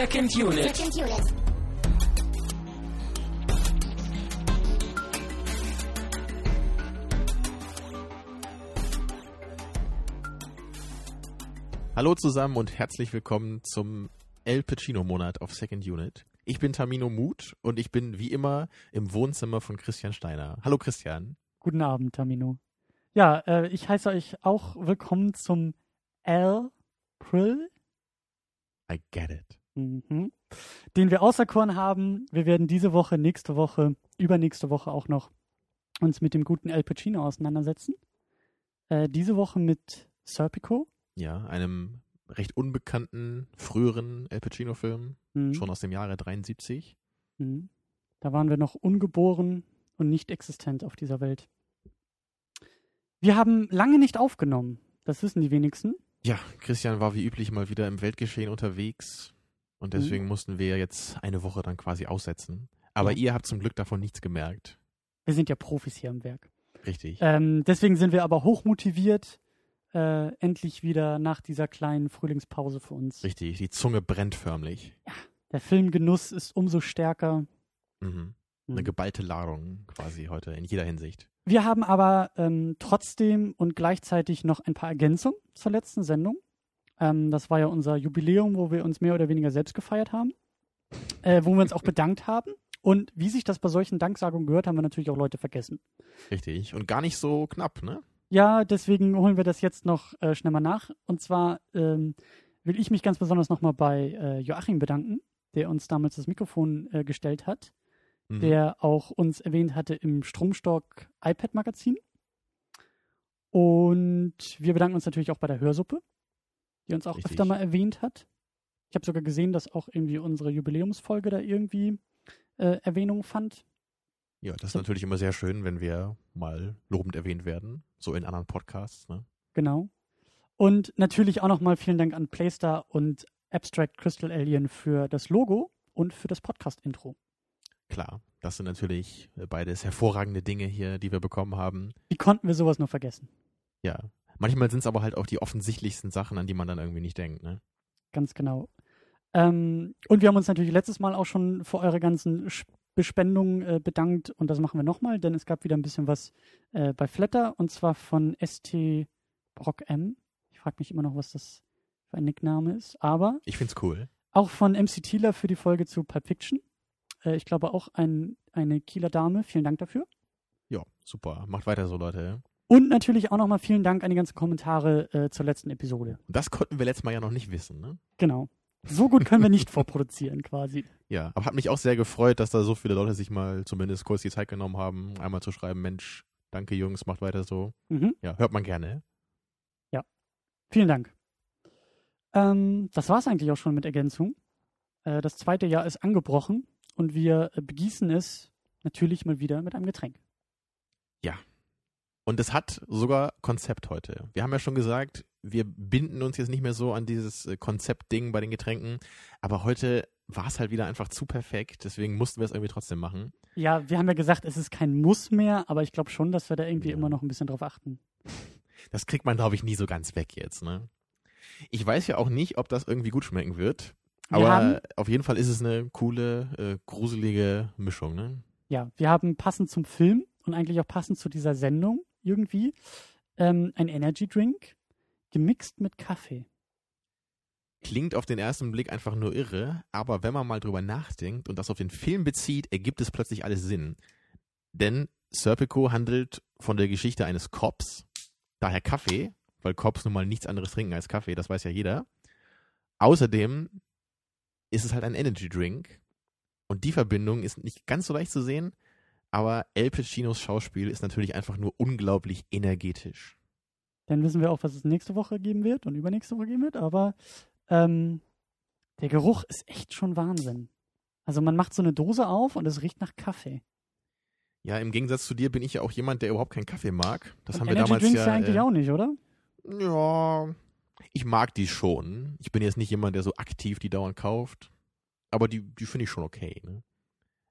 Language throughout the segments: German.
Second Unit. Second unit. Hallo zusammen und herzlich willkommen zum El Pacino Monat auf Second Unit. Ich bin Tamino Mut und ich bin wie immer im Wohnzimmer von Christian Steiner. Hallo Christian. Guten Abend, Tamino. Ja, äh, ich heiße euch auch willkommen zum April, I get it. Mhm. den wir auserkoren haben. Wir werden diese Woche, nächste Woche, übernächste Woche auch noch uns mit dem guten El Pacino auseinandersetzen. Äh, diese Woche mit Serpico. Ja, einem recht unbekannten früheren El Pacino Film, Mhm. schon aus dem Jahre 73. Mhm. Da waren wir noch ungeboren und nicht existent auf dieser Welt. Wir haben lange nicht aufgenommen. Das wissen die wenigsten. Ja, Christian war wie üblich mal wieder im Weltgeschehen unterwegs und deswegen mussten wir jetzt eine Woche dann quasi aussetzen. Aber Ja. ihr habt zum Glück davon nichts gemerkt. Wir sind ja Profis hier im Werk. Richtig. Ähm, deswegen sind wir aber hochmotiviert, äh, endlich wieder nach dieser kleinen Frühlingspause für uns. Richtig. Die Zunge brennt förmlich. Der Filmgenuss ist umso stärker. Mhm. Eine Mhm. geballte Ladung quasi heute in jeder Hinsicht. Wir haben aber ähm, trotzdem und gleichzeitig noch ein paar Ergänzungen zur letzten Sendung. Ähm, das war ja unser Jubiläum, wo wir uns mehr oder weniger selbst gefeiert haben, äh, wo wir uns auch bedankt haben. Und wie sich das bei solchen Danksagungen gehört, haben wir natürlich auch Leute vergessen. Richtig. Und gar nicht so knapp, ne? Ja, deswegen holen wir das jetzt noch äh, schnell mal nach. Und zwar ähm, will ich mich ganz besonders nochmal bei äh, Joachim bedanken, der uns damals das Mikrofon äh, gestellt hat, Mhm. der auch uns erwähnt hatte im Stromstock iPad-Magazin. Und wir bedanken uns natürlich auch bei der Hörsuppe, die uns auch Richtig. öfter mal erwähnt hat. Ich habe sogar gesehen, dass auch irgendwie unsere Jubiläumsfolge da irgendwie äh, Erwähnung fand. Ja, das ist natürlich immer sehr schön, wenn wir mal lobend erwähnt werden, so in anderen Podcasts. Ne? Genau. Und natürlich auch nochmal vielen Dank an Playstar und Abstract Crystal Alien für das Logo und für das Podcast-Intro. Klar, das sind natürlich beides hervorragende Dinge hier, die wir bekommen haben. Wie konnten wir sowas nur vergessen? Ja, manchmal sind es aber halt auch die offensichtlichsten Sachen, an die man dann irgendwie nicht denkt. Ne? Ganz genau. Ähm, und wir haben uns natürlich letztes Mal auch schon für eure ganzen Bespendungen äh, bedankt und das machen wir nochmal, denn es gab wieder ein bisschen was äh, bei Flatter und zwar von ST Brock M. Ich frage mich immer noch, was das für ein Nickname ist, aber Ich find's cool. Auch von MC Thieler für die Folge zu Pulp Fiction. Äh, ich glaube auch ein, eine Kieler Dame. Vielen Dank dafür. Ja, super. Macht weiter so, Leute. Und natürlich auch nochmal vielen Dank an die ganzen Kommentare äh, zur letzten Episode. Das konnten wir letztes Mal ja noch nicht wissen. Ne? Genau. So gut können wir nicht vorproduzieren quasi. Ja, aber hat mich auch sehr gefreut, dass da so viele Leute sich mal zumindest kurz die Zeit genommen haben, einmal zu schreiben, Mensch, danke Jungs, macht weiter so. Mhm. Ja, hört man gerne. Vielen Dank. Ähm, das war es eigentlich auch schon mit Ergänzung. Äh, das zweite Jahr ist angebrochen und wir begießen es natürlich mal wieder mit einem Getränk. Und es hat sogar Konzept heute. Wir haben ja schon gesagt, wir binden uns jetzt nicht mehr so an dieses äh, Konzeptding bei den Getränken, aber heute war es halt wieder einfach zu perfekt, deswegen mussten wir es irgendwie trotzdem machen. Ja, wir haben ja gesagt, es ist kein Muss mehr, aber ich glaube schon, dass wir da irgendwie Ja. immer noch ein bisschen drauf achten. Das kriegt man, glaube ich, nie so ganz weg jetzt, ne? Ich weiß ja auch nicht, ob das irgendwie gut schmecken wird, Wir aber auf jeden Fall ist es eine coole, äh, gruselige Mischung, ne? Ja, wir haben passend zum Film und eigentlich auch passend zu dieser Sendung irgendwie ähm, ein Energy Drink gemixt mit Kaffee. Klingt auf den ersten Blick einfach nur irre, aber wenn man mal drüber nachdenkt und das auf den Film bezieht, ergibt es plötzlich alles Sinn. Denn Serpico handelt von der Geschichte eines Cops, daher Kaffee, weil Cops nun mal nichts anderes trinken als Kaffee, das weiß ja jeder. Außerdem ist es halt ein Energy Drink und die Verbindung ist nicht ganz so leicht zu sehen, aber El Pacinos Schauspiel ist natürlich einfach nur unglaublich energetisch. Dann wissen wir auch, was es nächste Woche geben wird und übernächste Woche geben wird, aber ähm, der Geruch ist echt schon Wahnsinn. Also man macht so eine Dose auf und es riecht nach Kaffee. Ja, im Gegensatz zu dir bin ich ja auch jemand, der überhaupt keinen Kaffee mag. Das und haben wir Energy damals Drinks ja. ja eigentlich äh, auch nicht, oder? Ja, ich mag die schon. Ich bin jetzt nicht jemand, der so aktiv die dauernd kauft. Aber die, die finde ich schon okay. Ne?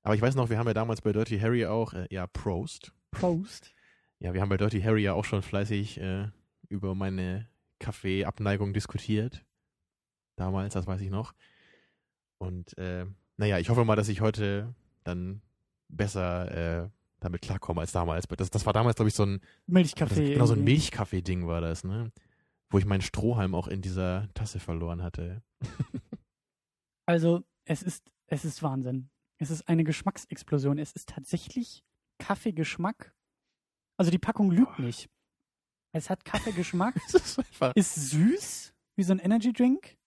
Aber ich weiß noch, wir haben ja damals bei Dirty Harry auch, äh, ja, Prost. Prost. Ja, wir haben bei Dirty Harry ja auch schon fleißig äh, über meine Kaffeeabneigung diskutiert. Damals, das weiß ich noch. Und äh, naja, ich hoffe mal, dass ich heute dann besser äh, damit klarkomme als damals. Das, das war damals, glaube ich, so ein Milchkaffee. genau so ein. Milchkaffee-Ding war das, ne? Wo ich meinen Strohhalm auch in dieser Tasse verloren hatte. Also, es ist, es ist Wahnsinn. Es ist eine Geschmacksexplosion. Es ist tatsächlich Kaffeegeschmack. Also, die Packung lügt nicht. Es hat Kaffeegeschmack, Es ist ist süß, wie so ein Energy Drink.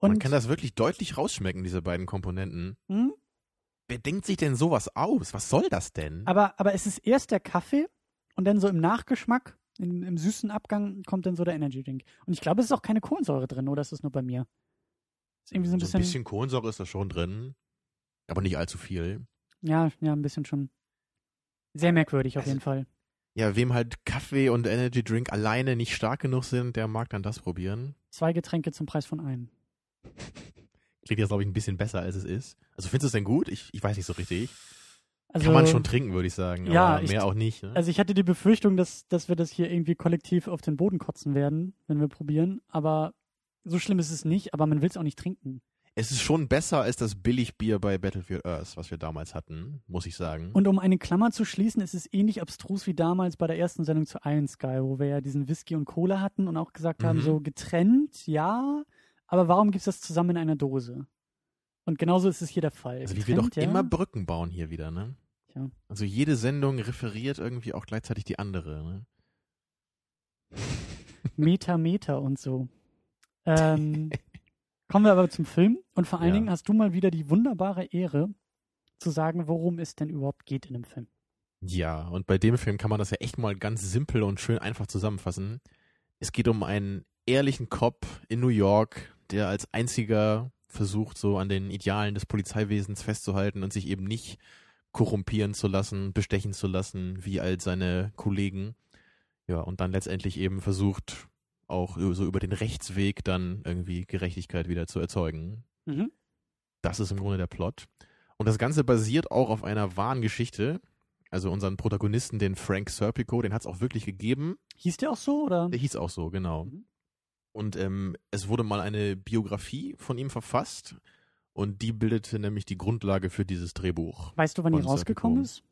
Und man kann das wirklich deutlich rausschmecken, diese beiden Komponenten. hm, Wer denkt sich denn sowas aus? Was soll das denn? aber, aber es ist erst der Kaffee und dann so im Nachgeschmack, im, im süßen Abgang, kommt dann so der Energy Drink. Und ich glaube, es ist auch keine Kohlensäure drin, oder ist das nur bei mir? Ist irgendwie so ein bisschen. Kohlensäure ist da schon drin, aber nicht allzu viel. Ja, ja, ein bisschen schon. Sehr merkwürdig auf Also- jeden Fall. Ja, wem halt Kaffee und Energy Drink alleine nicht stark genug sind, der mag dann das probieren. Zwei Getränke zum Preis von einem. Klingt jetzt, glaube ich, ein bisschen besser, als es ist. Also findest du es denn gut? Ich, ich weiß nicht so richtig. Also, Kann man schon trinken, würde ich sagen. Ja, aber ich- mehr auch nicht. Ne? Also ich hatte die Befürchtung, dass, dass wir das hier irgendwie kollektiv auf den Boden kotzen werden, wenn wir probieren. Aber so schlimm ist es nicht, aber man will es auch nicht trinken. Es ist schon besser als das Billigbier bei Battlefield Earth, was wir damals hatten, muss ich sagen. Und um eine Klammer zu schließen, ist es ähnlich abstrus wie damals bei der ersten Sendung zu Iron Sky, wo wir ja diesen Whisky und Cola hatten und auch gesagt haben, Mhm. so getrennt, ja, aber warum gibt es das zusammen in einer Dose? Und genauso ist es hier der Fall. also wie wir doch Getrennt, ja. immer Brücken bauen hier wieder, ne? Tja. Also jede Sendung referiert irgendwie auch gleichzeitig die andere, ne? Meter, Meter und so. Ähm, kommen wir aber zum Film. Und vor allen Ja. Dingen hast du mal wieder die wunderbare Ehre zu sagen, worum es denn überhaupt geht in dem Film. Ja, und bei dem Film kann man das ja echt mal ganz simpel und schön einfach zusammenfassen. Es geht um einen ehrlichen Cop in New York, der als einziger versucht, so an den Idealen des Polizeiwesens festzuhalten und sich eben nicht korrumpieren zu lassen, bestechen zu lassen, wie all seine Kollegen. Ja, und dann letztendlich eben versucht, auch so über den Rechtsweg dann irgendwie Gerechtigkeit wieder zu erzeugen. Mhm. Das ist im Grunde der Plot. Und das Ganze basiert auch auf einer wahren Geschichte. Also unseren Protagonisten, den Frank Serpico, den hat es auch wirklich gegeben. Hieß der auch so, oder? Der hieß auch so, genau. Mhm. Und ähm, es wurde mal eine Biografie von ihm verfasst. Und die bildete nämlich die Grundlage für dieses Drehbuch. Weißt du, wann die rausgekommen Serpico. ist?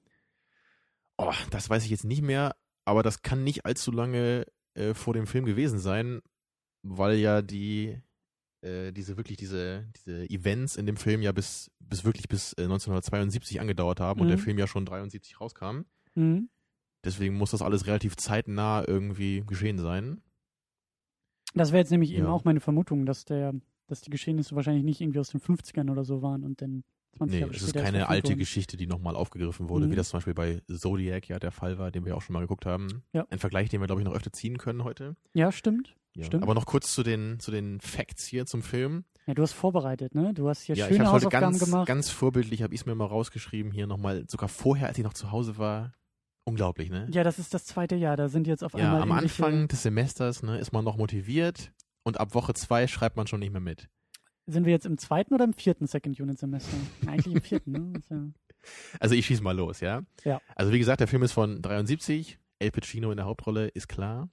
Oh, das weiß ich jetzt nicht mehr, aber das kann nicht allzu lange äh, vor dem Film gewesen sein, weil ja die äh, diese wirklich diese diese Events in dem Film ja bis bis wirklich bis äh, 1972 angedauert haben und Mhm. der Film ja schon 73 rauskam. Mhm. Deswegen muss das alles relativ zeitnah irgendwie geschehen sein. Das wäre jetzt nämlich eben Ja. auch meine Vermutung, dass der, dass die Geschehnisse wahrscheinlich nicht irgendwie aus den 50ern oder so waren und dann 20 Nee, Jahre es ist keine alte. Geschichte, die nochmal aufgegriffen wurde, Mhm. wie das zum Beispiel bei Zodiac ja der Fall war, den wir auch schon mal geguckt haben. Ja. Ein Vergleich, den wir, glaube ich, noch öfter ziehen können heute. Ja, stimmt. Ja. Stimmt. Aber noch kurz zu den, zu den Facts hier zum Film. Ja, du hast vorbereitet, ne? Du hast hier Ja, ich schöne heute Hausaufgaben ganz, gemacht. ganz vorbildlich, habe ich es mir mal rausgeschrieben, hier nochmal, sogar vorher, als ich noch zu Hause war. Unglaublich, ne? ja, das ist das zweite Jahr. Da sind jetzt auf Ja, einmal am irgendwelche- Anfang des Semesters ne, ist man noch motiviert und ab Woche zwei schreibt man schon nicht mehr mit. Sind wir jetzt im zweiten oder im vierten Second Unit Semester? Eigentlich im vierten, ne? Ja, Also ich schieß mal los, ja? Ja. Also wie gesagt, der Film ist von 73, El Pacino in der Hauptrolle, ist klar.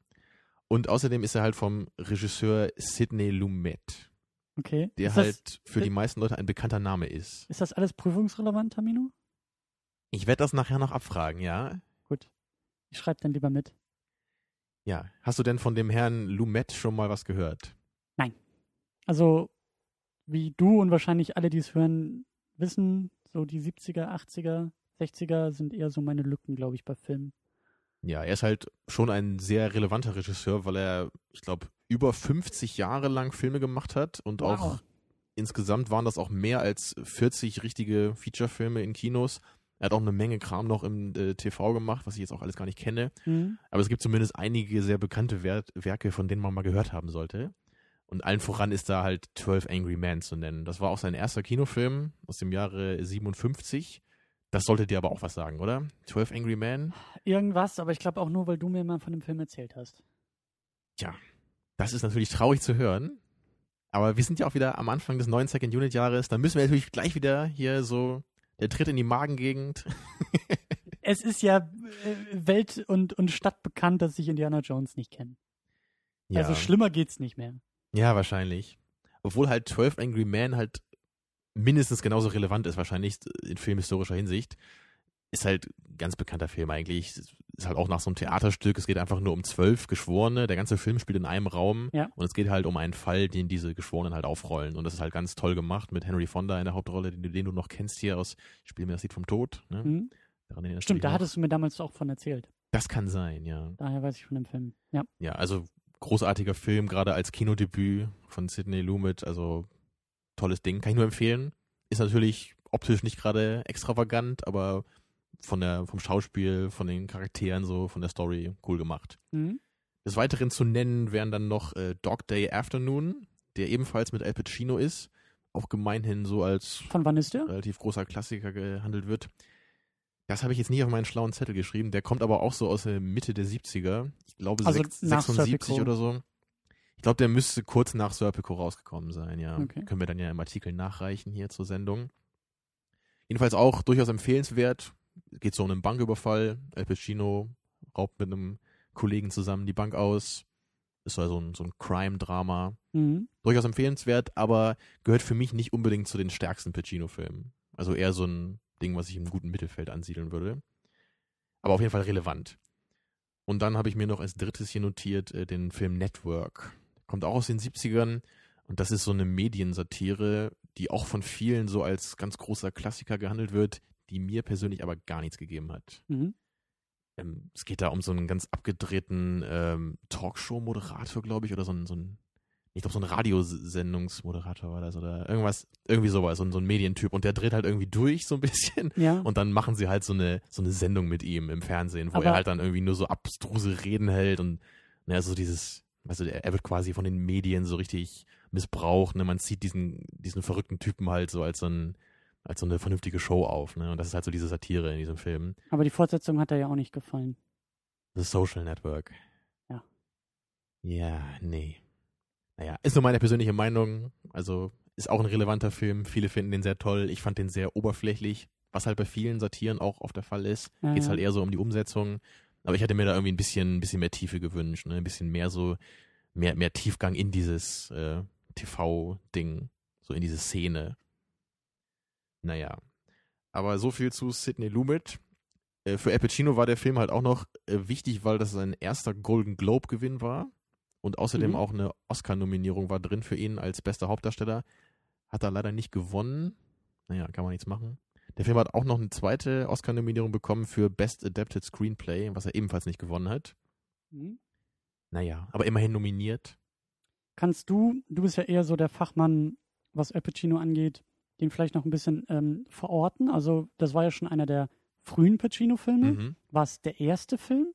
Und außerdem ist er halt vom Regisseur Sidney Lumet, okay. der ist, halt das, für die meisten Leute ein bekannter Name ist. ist das alles prüfungsrelevant, Tamino? Ich werde das nachher noch abfragen, ja? Gut. Ich schreibe dann lieber mit. Ja. Hast du denn von dem Herrn Lumet schon mal was gehört? Also, wie du und wahrscheinlich alle, die es hören, wissen, so die 70er, 80er, 60er sind eher so meine Lücken, glaube ich, bei Filmen. Ja, er ist halt schon ein sehr relevanter Regisseur, weil er, ich glaube, über 50 Jahre lang Filme gemacht hat und Wow. auch insgesamt waren das auch mehr als 40 richtige Feature-Filme in Kinos. Er hat auch eine Menge Kram noch im äh, TV gemacht, was ich jetzt auch alles gar nicht kenne. Mhm. Aber es gibt zumindest einige sehr bekannte Wer Werke, von denen man mal gehört haben sollte. Und allen voran ist da halt 12 Angry Men zu nennen. Das war auch sein erster Kinofilm aus dem Jahre 57. Das sollte dir aber auch was sagen, oder? 12 Angry Men? Irgendwas, aber ich glaube auch nur, weil du mir mal von dem Film erzählt hast. Das ist natürlich traurig zu hören. Aber wir sind ja auch wieder am Anfang des neuen Second Unit Jahres. Da müssen wir natürlich gleich wieder hier so der Tritt in die Magengegend. Es ist ja äh, Welt- und, und Stadt bekannt, dass ich Indiana Jones nicht kenne. Ja, Also schlimmer geht's nicht mehr. Ja, wahrscheinlich. Obwohl halt 12 Angry Men halt mindestens genauso relevant ist, wahrscheinlich in filmhistorischer Hinsicht. Ist halt ein ganz bekannter Film eigentlich. Ist halt auch nach so einem Theaterstück. Es geht einfach nur um zwölf Geschworene. Der ganze Film spielt in einem Raum. Ja. Und es geht halt um einen Fall, den diese Geschworenen halt aufrollen. Und das ist halt ganz toll gemacht mit Henry Fonda in der Hauptrolle, den, den du noch kennst hier aus Spiel mir das Lied vom Tod. Ne? Mhm. Stimmt, da hattest du mir damals auch von erzählt. Das kann sein, ja. Daher weiß ich von dem Film. Ja. Ja, also großartiger Film, gerade als Kinodebüt von Sidney Lumet. Also tolles Ding, kann ich nur empfehlen. Ist natürlich optisch nicht gerade extravagant, aber von der, vom Schauspiel, von den Charakteren so, von der Story cool gemacht. Mhm. Des Weiteren zu nennen wären dann noch äh, Dog Day Afternoon, der ebenfalls mit Al Pacino ist, auch gemeinhin so als Von wann ist der? relativ großer Klassiker gehandelt wird. Das habe ich jetzt nicht auf meinen schlauen Zettel geschrieben. Der kommt aber auch so aus der Mitte der 70er. Ich glaube Also sechs- nach 76 Serpico. oder so. Ich glaube, der müsste kurz nach Serpico rausgekommen sein, ja. Okay. Können wir dann ja im Artikel nachreichen hier zur Sendung. Jedenfalls auch durchaus empfehlenswert. Geht so um einen Banküberfall. Al Pacino raubt mit einem Kollegen zusammen die Bank aus. Ist also ein, so ein Crime-Drama Mhm. durchaus empfehlenswert, aber gehört für mich nicht unbedingt zu den stärksten Pacino-Filmen. Also eher so ein Ding, was ich im guten Mittelfeld ansiedeln würde. Aber auf jeden Fall relevant. Und dann habe ich mir noch als drittes hier notiert äh, den Film Network. Kommt auch aus den 70ern und das ist so eine Mediensatire, die auch von vielen so als ganz großer Klassiker gehandelt wird, die mir persönlich aber gar nichts gegeben hat. Mhm. Ähm, es geht da um so einen ganz abgedrehten ähm, Talkshow-Moderator, glaube ich, oder so ein, so ein ich glaube, so ein Radiosendungsmoderator war das oder irgendwas, irgendwie sowas, so ein, so ein Medientyp. Und der dreht halt irgendwie durch so ein bisschen. Ja. Und dann machen sie halt so eine, so eine Sendung mit ihm im Fernsehen, wo Aber- er halt dann irgendwie nur so abstruse Reden hält und, naja, so dieses, weißt du, er wird quasi von den Medien so richtig missbraucht, ne? Man zieht diesen, diesen verrückten Typen halt so als so ein, als so eine vernünftige Show auf, ne? Und das ist halt so diese Satire in diesem Film. Aber die Fortsetzung hat er ja auch nicht gefallen. The Social Network. Ja. Ja, nee. Naja, ist nur meine persönliche Meinung. Also ist auch ein relevanter Film. Viele finden den sehr toll. Ich fand den sehr oberflächlich, was halt bei vielen Satiren auch oft der Fall ist. Ja, Geht's ja. halt eher so um die Umsetzung. Aber ich hätte mir da irgendwie ein bisschen, ein bisschen mehr Tiefe gewünscht, ne? Ein bisschen mehr so, mehr, mehr Tiefgang in dieses äh, TV-Ding, so in diese Szene. Naja. Aber so viel zu Sidney Lumet. Äh, für Al Pacino war der Film halt auch noch äh, wichtig, weil das sein erster Golden Globe-Gewinn war. Und außerdem Mhm. auch eine Oscar-Nominierung war drin für ihn als bester Hauptdarsteller. Hat er leider nicht gewonnen. Naja, kann man nichts machen. Der Film hat auch noch eine zweite Oscar-Nominierung bekommen für Best Adapted Screenplay, was er ebenfalls nicht gewonnen hat. Mhm. Naja, aber immerhin nominiert. Kannst du, du bist ja eher so der Fachmann, was Al Pacino angeht, den vielleicht noch ein bisschen ähm, verorten? Also, das war ja schon einer der frühen Pacino-Filme. Mhm. War es der erste Film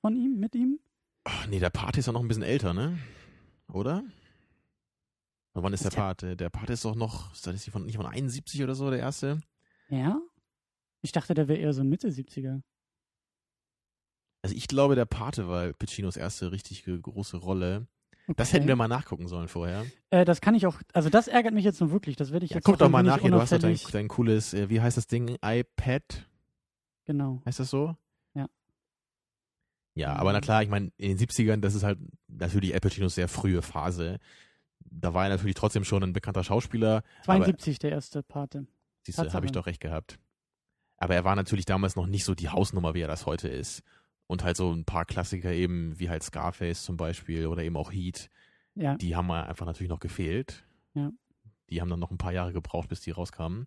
von ihm, mit ihm? Ach, nee, der Pate ist ja noch ein bisschen älter, ne? Oder? Und wann ist, Ist der Pate? Der Pate ist doch noch, ist das nicht von, nicht von 71 oder so, der erste? Ja? Ich dachte, der wäre eher so Mitte 70er. Also ich glaube, der Pate war Pacinos erste richtig große Rolle. Das hätten wir mal nachgucken sollen vorher. Äh, das kann ich auch, also das ärgert mich jetzt nur wirklich. Das werde ich Ja, jetzt guck doch mal nach hier, du hast doch dein, dein cooles, äh, wie heißt das Ding? iPad? Genau. Heißt das so? Ja. Ja, aber na klar, ich meine, in den 70ern, das ist halt natürlich Al Pacinos sehr frühe Phase. Da war er natürlich trotzdem schon ein bekannter Schauspieler. 72 der erste Pate. Siehst du, habe ich doch recht gehabt. Aber er war natürlich damals noch nicht so die Hausnummer, wie er das heute ist. Und halt so ein paar Klassiker eben, wie halt Scarface zum Beispiel oder eben auch Heat, Ja. die haben einfach natürlich noch gefehlt. Ja. Die haben dann noch ein paar Jahre gebraucht, bis die rauskamen.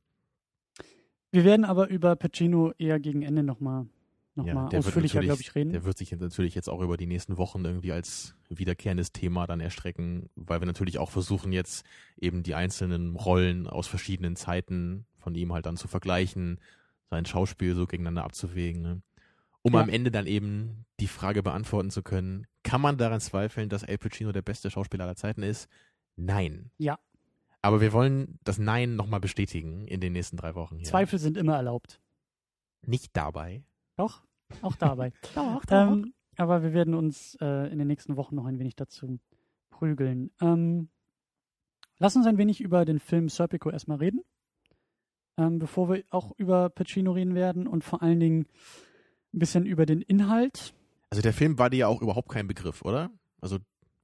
Wir werden aber über Pacino eher gegen Ende nochmal noch Ja, mal der wird ausführlicher, glaube ich, reden. Der wird sich natürlich jetzt auch über die nächsten Wochen irgendwie als wiederkehrendes Thema dann erstrecken, weil wir natürlich auch versuchen jetzt eben die einzelnen Rollen aus verschiedenen Zeiten von ihm halt dann zu vergleichen, sein Schauspiel so gegeneinander abzuwägen, ne? um Ja. am Ende dann eben die Frage beantworten zu können, kann man daran zweifeln, dass Al Pacino der beste Schauspieler aller Zeiten ist? Nein. Ja. Aber wir wollen das Nein nochmal bestätigen in den nächsten drei Wochen. Hier. Zweifel sind immer erlaubt. Nicht dabei. Doch, auch dabei. Doch, ähm, aber wir werden uns äh, in den nächsten Wochen noch ein wenig dazu prügeln. Ähm, lass uns ein wenig über den Film Serpico erstmal reden, ähm, bevor wir auch über Pacino reden werden und vor allen Dingen ein bisschen über den Inhalt. Also der Film war dir ja auch überhaupt kein Begriff, oder? Also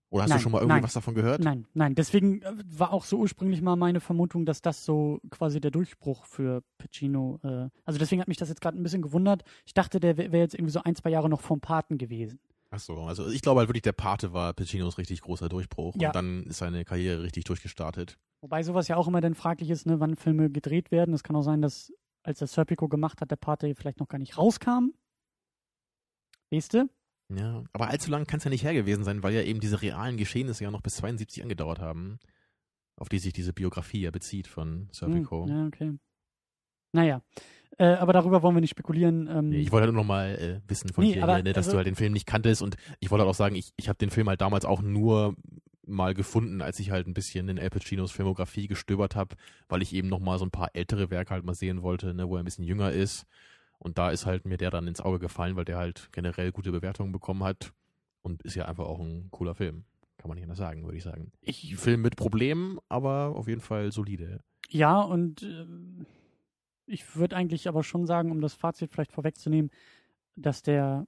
Oder hast Nein, du schon mal irgendwie nein. was davon gehört? Nein, nein. Deswegen äh, war auch so ursprünglich mal meine Vermutung, dass das so quasi der Durchbruch für Pacino. Äh, also deswegen hat mich das jetzt gerade ein bisschen gewundert. Ich dachte, der wäre jetzt irgendwie so ein, zwei Jahre noch vom Paten gewesen. Ach so, also ich glaube halt wirklich, der Pate war Pacinos richtig großer Durchbruch. Ja. Und dann ist seine Karriere richtig durchgestartet. Wobei sowas ja auch immer dann fraglich ist, ne, wann Filme gedreht werden. Es kann auch sein, dass als er Serpico gemacht hat, der Pate vielleicht noch gar nicht rauskam. Weißt du? Ja, aber allzu lang kann es ja nicht her gewesen sein, weil ja eben diese realen Geschehnisse ja noch bis 72 angedauert haben, auf die sich diese Biografie ja bezieht von Serpico. Hm, ja, okay. Naja. Äh, aber darüber wollen wir nicht spekulieren. Ähm, Nee, ich wollte halt nur noch mal äh, wissen von Nee, dir, aber ne, dass also- du halt den Film nicht kanntest und ich wollte halt auch sagen, ich, ich habe den Film halt damals auch nur mal gefunden, als ich halt ein bisschen in Al Pacinos Filmografie gestöbert habe, weil ich eben noch mal so ein paar ältere Werke halt mal sehen wollte, ne, wo er ein bisschen jünger ist. Und da ist halt mir der dann ins Auge gefallen, weil der halt generell gute Bewertungen bekommen hat und ist ja einfach auch ein cooler Film. Kann man nicht anders sagen, würde ich sagen. Ich Film mit Problemen, aber auf jeden Fall solide. Ja, und ähm, ich würde eigentlich aber schon sagen, um das Fazit vielleicht vorwegzunehmen, dass der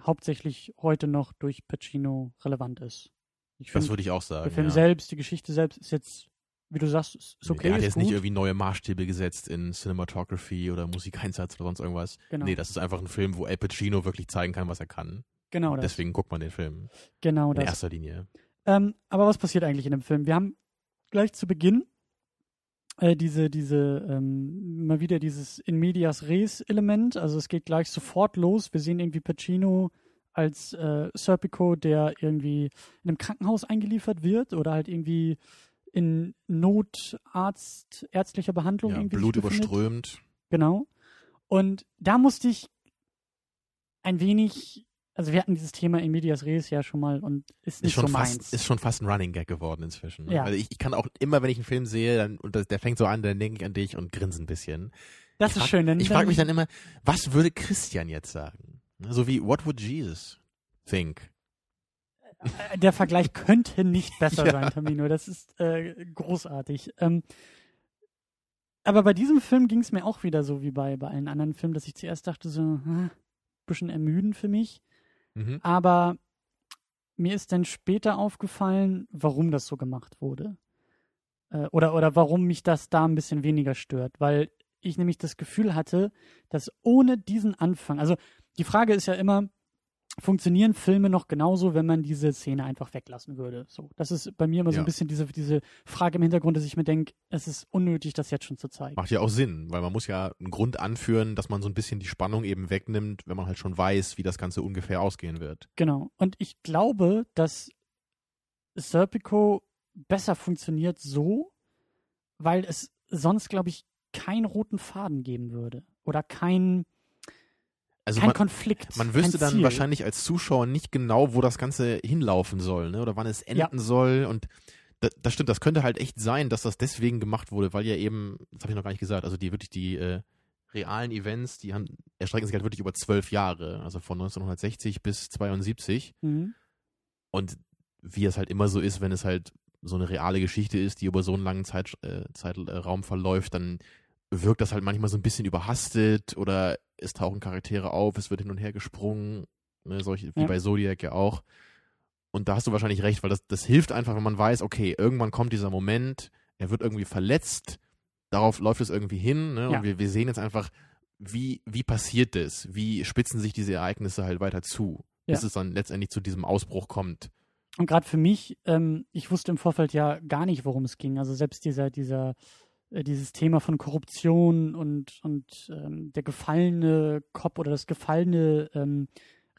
hauptsächlich heute noch durch Pacino relevant ist. Ich Das würde ich auch sagen. der Film ja. selbst, die Geschichte selbst ist jetzt, wie du sagst, ist okay, der hat jetzt gut. nicht irgendwie neue Maßstäbe gesetzt in Cinematography oder Musikeinsatz oder sonst irgendwas. genau, Nee, das ist einfach ein Film, wo Al Pacino wirklich zeigen kann, was er kann. genau das. Deswegen guckt man den Film. genau In das. erster Linie. Ähm, aber was passiert eigentlich in dem Film? Wir haben gleich zu Beginn äh, diese, diese, ähm, mal wieder dieses in medias res Element. Also es geht gleich sofort los. Wir sehen irgendwie Pacino als äh, Serpico, der irgendwie in einem Krankenhaus eingeliefert wird oder halt irgendwie in Notarzt, ärztlicher Behandlung Ja, irgendwie. Blut überströmt. Genau. Und da musste ich ein wenig, also wir hatten dieses Thema in medias res ja schon mal und ist Ist nicht schon, so fast, meins. ist schon fast ein Running Gag geworden inzwischen. Ne? Ja. Also ich, ich kann auch immer, wenn ich einen Film sehe, dann, und das, der fängt so an, dann denke ich an dich und grinse ein bisschen. Das ich ist frag, schön. Denn Ich frage mich dann immer, was würde Christian jetzt sagen? So wie, what would Jesus think? Äh, der Vergleich könnte nicht besser Ja. sein, Tamino. Das ist äh, großartig. Ähm, aber bei diesem Film ging es mir auch wieder so wie bei, bei allen anderen Filmen, dass ich zuerst dachte, so, hm, bisschen ermüdend für mich. Mhm. Aber mir ist dann später aufgefallen, warum das so gemacht wurde. Äh, oder, oder warum mich das da ein bisschen weniger stört. Weil ich nämlich das Gefühl hatte, dass ohne diesen Anfang, also die Frage ist ja immer, funktionieren Filme noch genauso, wenn man diese Szene einfach weglassen würde? So, das ist bei mir immer so Ja. ein bisschen diese, diese Frage im Hintergrund, dass ich mir denke, es ist unnötig, das jetzt schon zu zeigen. Macht ja auch Sinn, weil man muss ja einen Grund anführen, dass man so ein bisschen die Spannung eben wegnimmt, wenn man halt schon weiß, wie das Ganze ungefähr ausgehen wird. Genau. Und ich glaube, dass Serpico besser funktioniert so, weil es sonst, glaube ich, keinen roten Faden geben würde. Oder kein, Also kein man, Konflikt. man wüsste dann Ziel. wahrscheinlich als Zuschauer nicht genau, wo das Ganze hinlaufen soll, ne? Oder wann es enden soll. Und das, das stimmt, das könnte halt echt sein, dass das deswegen gemacht wurde, weil ja eben, das habe ich noch gar nicht gesagt, also die wirklich die äh, realen Events, die haben, erstrecken sich halt wirklich über zwölf Jahre, also von 1960 bis 72. Mhm. Und wie es halt immer so ist, wenn es halt so eine reale Geschichte ist, die über so einen langen Zeit, äh, Zeitraum verläuft, dann wirkt das halt manchmal so ein bisschen überhastet oder es tauchen Charaktere auf, es wird hin und her gesprungen, ne, solche, wie Ja. bei Zodiac ja auch. Und da hast du wahrscheinlich recht, weil das, das hilft einfach, wenn man weiß, okay, irgendwann kommt dieser Moment, er wird irgendwie verletzt, darauf läuft es irgendwie hin, ne, Ja. und wir, wir sehen jetzt einfach, wie, wie passiert das? Wie spitzen sich diese Ereignisse halt weiter zu, bis Ja. es dann letztendlich zu diesem Ausbruch kommt. Und gerade für mich, ähm, ich wusste im Vorfeld ja gar nicht, worum es ging. Also selbst dieser, dieser, dieses Thema von Korruption und, und ähm, der gefallene Cop oder das gefallene ähm,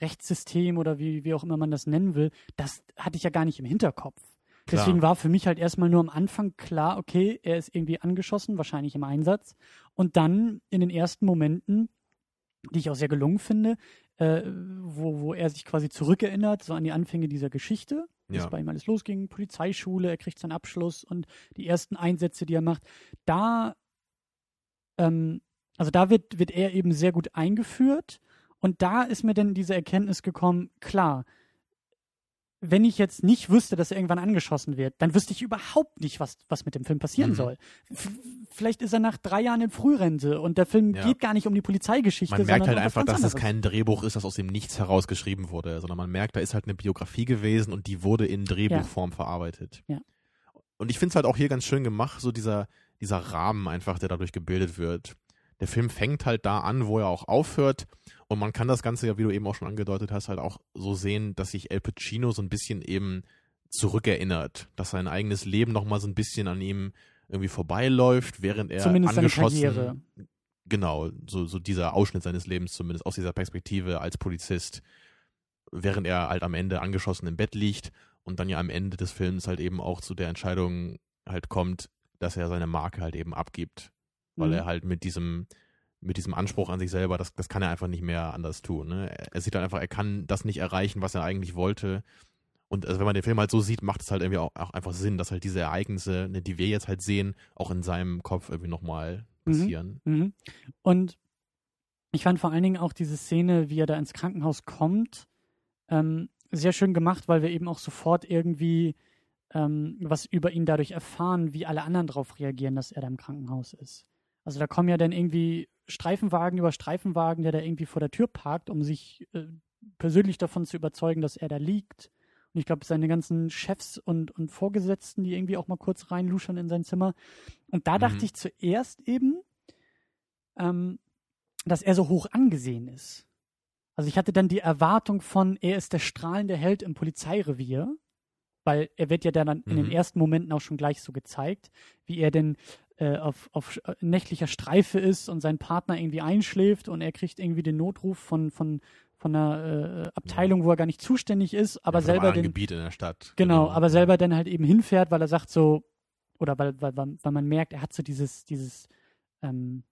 Rechtssystem oder wie, wie auch immer man das nennen will, das hatte ich ja gar nicht im Hinterkopf. Klar. Deswegen war für mich halt erstmal nur am Anfang klar, okay, er ist irgendwie angeschossen, wahrscheinlich im Einsatz. Und dann in den ersten Momenten, die ich auch sehr gelungen finde, äh, wo, wo er sich quasi zurückerinnert, so an die Anfänge dieser Geschichte, wie Ja. es bei ihm alles losging, Polizeischule, er kriegt seinen Abschluss und die ersten Einsätze, die er macht, da, ähm, also da wird, wird er eben sehr gut eingeführt und da ist mir dann diese Erkenntnis gekommen, klar, wenn ich jetzt nicht wüsste, dass er irgendwann angeschossen wird, dann wüsste ich überhaupt nicht, was, was mit dem Film passieren Mhm. soll. F vielleicht ist er nach drei Jahren in Frührente und der Film Ja. geht gar nicht um die Polizeigeschichte, Man merkt sondern halt um einfach, dass es anderes. kein Drehbuch ist, das aus dem Nichts herausgeschrieben wurde, sondern man merkt, da ist halt eine Biografie gewesen und die wurde in Drehbuchform verarbeitet. Ja. Und ich finde es halt auch hier ganz schön gemacht, so dieser, dieser Rahmen einfach, der dadurch gebildet wird. Der Film fängt halt da an, wo er auch aufhört. Und man kann das Ganze ja, wie du eben auch schon angedeutet hast, halt auch so sehen, dass sich El Pacino so ein bisschen eben zurückerinnert, dass sein eigenes Leben nochmal so ein bisschen an ihm irgendwie vorbeiläuft, während er Zumindest angeschossen, genau, so, so dieser Ausschnitt seines Lebens zumindest aus dieser Perspektive als Polizist, während er halt am Ende angeschossen im Bett liegt und dann ja am Ende des Films halt eben auch zu der Entscheidung halt kommt, dass er seine Marke halt eben abgibt, weil Mhm. er halt mit diesem mit diesem Anspruch an sich selber, das, das kann er einfach nicht mehr anders tun. Ne? Er, sieht dann einfach, er kann das nicht erreichen, was er eigentlich wollte. Und also wenn man den Film halt so sieht, macht es halt irgendwie auch, auch einfach Sinn, dass halt diese Ereignisse, ne, die wir jetzt halt sehen, auch in seinem Kopf irgendwie nochmal Mhm. passieren. Mhm. Und ich fand vor allen Dingen auch diese Szene, wie er da ins Krankenhaus kommt, ähm, sehr schön gemacht, weil wir eben auch sofort irgendwie ähm, was über ihn dadurch erfahren, wie alle anderen darauf reagieren, dass er da im Krankenhaus ist. Also da kommen ja dann irgendwie Streifenwagen über Streifenwagen, der da irgendwie vor der Tür parkt, um sich äh, persönlich davon zu überzeugen, dass er da liegt. Und ich glaube, seine ganzen Chefs und, und Vorgesetzten, die irgendwie auch mal kurz reinluschern in sein Zimmer. Und da Mhm. dachte ich zuerst eben, ähm, dass er so hoch angesehen ist. Also ich hatte dann die Erwartung von, er ist der strahlende Held im Polizeirevier, weil er wird ja dann in den Mhm. ersten Momenten auch schon gleich so gezeigt, wie er denn äh, auf, auf äh, nächtlicher Streife ist und sein Partner irgendwie einschläft und er kriegt irgendwie den Notruf von, von, von einer äh, Abteilung, wo er gar nicht zuständig ist, aber Ja, selber den, Gebiet in der Stadt. Genau, aber selber dann halt eben hinfährt, weil er sagt so, oder weil, weil, weil man merkt, er hat so dieses, dieses, ähm,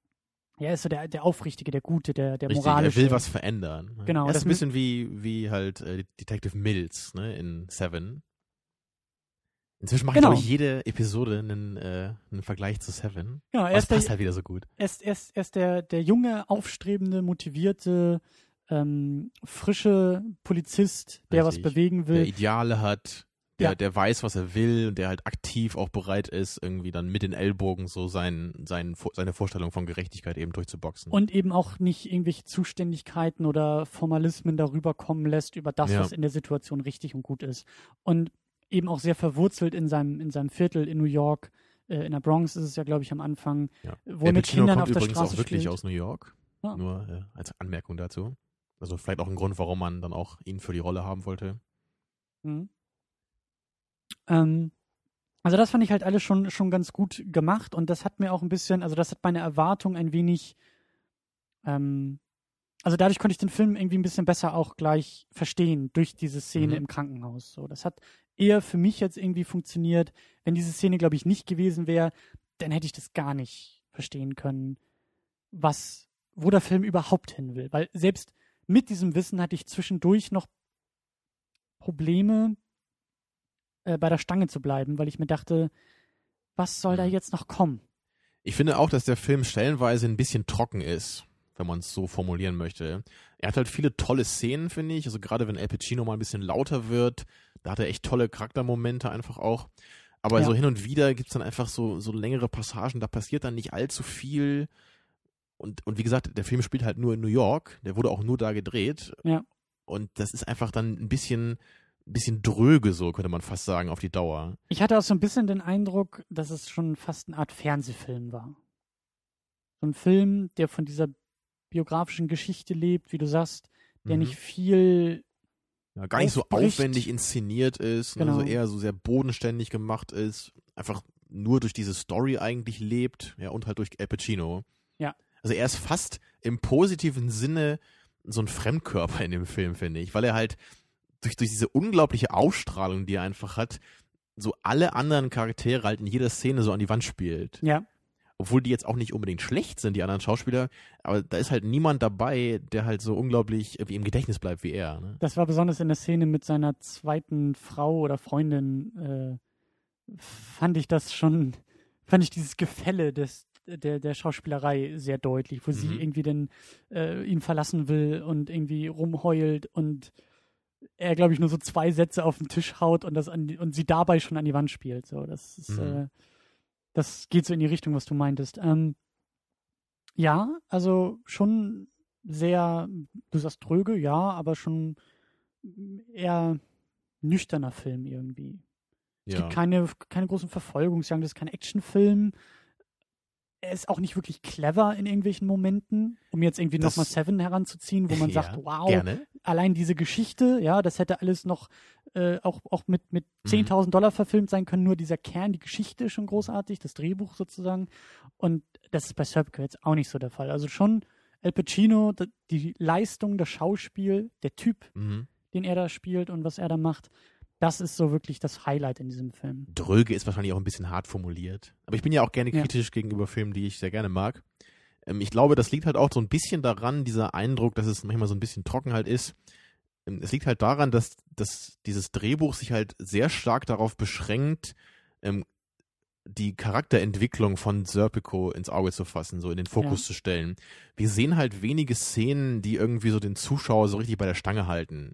ja, er ist so der, der Aufrichtige, der Gute, der, der Richtig, moralische. er will was verändern. ne? Genau, Er ist ein bisschen wie, wie halt äh, Detective Mills ne, in Seven. Inzwischen mache Genau. ich, glaube ich, jede Episode einen, äh, einen Vergleich zu Seven. Genau, er ist, der, passt halt wieder so gut. er ist, er ist, er ist der, der junge, aufstrebende, motivierte, ähm, frische Polizist, der was Richtig. bewegen Der will. Ideale hat, der, Ja. der weiß, was er will und der halt aktiv auch bereit ist, irgendwie dann mit den Ellbogen so sein, sein, seine Vorstellung von Gerechtigkeit eben durchzuboxen. Und eben auch nicht irgendwelche Zuständigkeiten oder Formalismen darüber kommen lässt, über das, Ja. was in der Situation richtig und gut ist. Und eben auch sehr verwurzelt in seinem, in seinem Viertel in New York. Äh, in der Bronx ist es ja, glaube ich, am Anfang, ja. wo El er mit Kindern auf der übrigens Straße auch wirklich spielt. aus New York. Ah. Nur äh, als Anmerkung dazu. Also vielleicht auch ein Grund, warum man dann auch ihn für die Rolle haben wollte. Mhm. Ähm, also das fand ich halt alles schon, schon ganz gut gemacht und das hat mir auch ein bisschen, also das hat meine Erwartung ein wenig, ähm, also dadurch konnte ich den Film irgendwie ein bisschen besser auch gleich verstehen durch diese Szene Mhm. im Krankenhaus. So, das hat eher für mich jetzt irgendwie funktioniert. Wenn diese Szene, glaube ich, nicht gewesen wäre, dann hätte ich das gar nicht verstehen können, was, wo der Film überhaupt hin will. Weil selbst mit diesem Wissen hatte ich zwischendurch noch Probleme, äh, bei der Stange zu bleiben, weil ich mir dachte, was soll da Mhm. jetzt noch kommen? Ich finde auch, dass der Film stellenweise ein bisschen trocken ist, wenn man es so formulieren möchte. Er hat halt viele tolle Szenen, finde ich. Also gerade wenn El Pacino mal ein bisschen lauter wird, da hat er echt tolle Charaktermomente einfach auch. Aber Ja. so hin und wieder gibt's dann einfach so, so längere Passagen, da passiert dann nicht allzu viel. Und, und wie gesagt, der Film spielt halt nur in New York. Der wurde auch nur da gedreht. Ja. Und das ist einfach dann ein bisschen, ein bisschen dröge, so könnte man fast sagen, auf die Dauer. Ich hatte auch so ein bisschen den Eindruck, dass es schon fast eine Art Fernsehfilm war. So ein Film, der von dieser biografischen Geschichte lebt, wie du sagst, der Mhm. nicht viel ja, gar nicht so aufbricht. aufwendig inszeniert ist, ne, Genau. so eher so sehr bodenständig gemacht ist, einfach nur durch diese Story eigentlich lebt, ja, und halt durch El Pacino. Ja. Also er ist fast im positiven Sinne so ein Fremdkörper in dem Film, finde ich, weil er halt durch, durch diese unglaubliche Ausstrahlung, die er einfach hat, so alle anderen Charaktere halt in jeder Szene so an die Wand spielt. Ja, Obwohl die jetzt auch nicht unbedingt schlecht sind, die anderen Schauspieler, aber da ist halt niemand dabei, der halt so unglaublich im Gedächtnis bleibt wie er. Ne? das war besonders in der Szene mit seiner zweiten Frau oder Freundin, äh, fand ich das schon, fand ich dieses Gefälle des, der, der Schauspielerei sehr deutlich, wo sie Mhm. irgendwie dann äh, ihn verlassen will und irgendwie rumheult und er, glaube ich, nur so zwei Sätze auf den Tisch haut und, das an und sie dabei schon an die Wand spielt. So, das ist, Mhm. äh, das geht so in die Richtung, was du meintest. Ähm, ja, also schon sehr, du sagst dröge, ja, aber schon eher nüchterner Film irgendwie. Es Ja. gibt keine, keine großen Verfolgungsjagden, das ist kein Actionfilm. Er ist auch nicht wirklich clever in irgendwelchen Momenten, um jetzt irgendwie nochmal Seven heranzuziehen, wo man sagt, Ja, wow, Gerne. allein diese Geschichte, ja, das hätte alles noch äh, auch, auch mit, mit Mhm. 10.000 Dollar verfilmt sein können. Nur dieser Kern, die Geschichte ist schon großartig, das Drehbuch sozusagen. Und das ist bei Serpico jetzt auch nicht so der Fall. Also schon El Pacino, die Leistung, das Schauspiel, der Typ, Mhm. den er da spielt und was er da macht, das ist so wirklich das Highlight in diesem Film. Dröge ist wahrscheinlich auch ein bisschen hart formuliert. Aber ich bin ja auch gerne Ja. kritisch gegenüber Filmen, die ich sehr gerne mag. Ähm, ich glaube, das liegt halt auch so ein bisschen daran, dieser Eindruck, dass es manchmal so ein bisschen trocken halt ist. Ähm, Es liegt halt daran, dass, dass dieses Drehbuch sich halt sehr stark darauf beschränkt, ähm, die Charakterentwicklung von Serpico ins Auge zu fassen, so in den Fokus zu stellen. Wir sehen halt wenige Szenen, die irgendwie so den Zuschauer so richtig bei der Stange halten.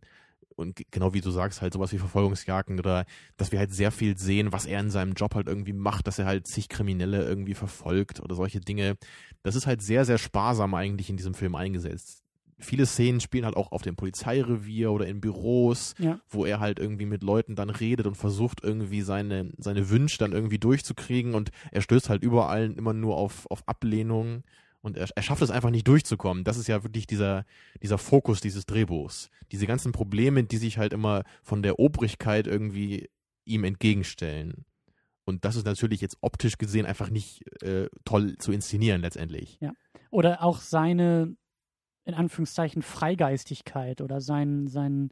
Und genau wie du sagst, halt sowas wie Verfolgungsjagden oder dass wir halt sehr viel sehen, was er in seinem Job halt irgendwie macht, dass er halt sich Kriminelle irgendwie verfolgt oder solche Dinge. Das ist halt sehr, sehr sparsam eigentlich in diesem Film eingesetzt. Viele Szenen spielen halt auch auf dem Polizeirevier oder in Büros, Ja. wo er halt irgendwie mit Leuten dann redet und versucht irgendwie seine, seine Wünsche dann irgendwie durchzukriegen und er stößt halt überall immer nur auf, auf Ablehnung und er, er schafft es einfach nicht durchzukommen. Das ist ja wirklich dieser, dieser Fokus dieses Drehbuchs. Diese ganzen Probleme, die sich halt immer von der Obrigkeit irgendwie ihm entgegenstellen. Und das ist natürlich jetzt optisch gesehen einfach nicht äh, toll zu inszenieren letztendlich. Oder auch seine, in Anführungszeichen, Freigeistigkeit oder sein, sein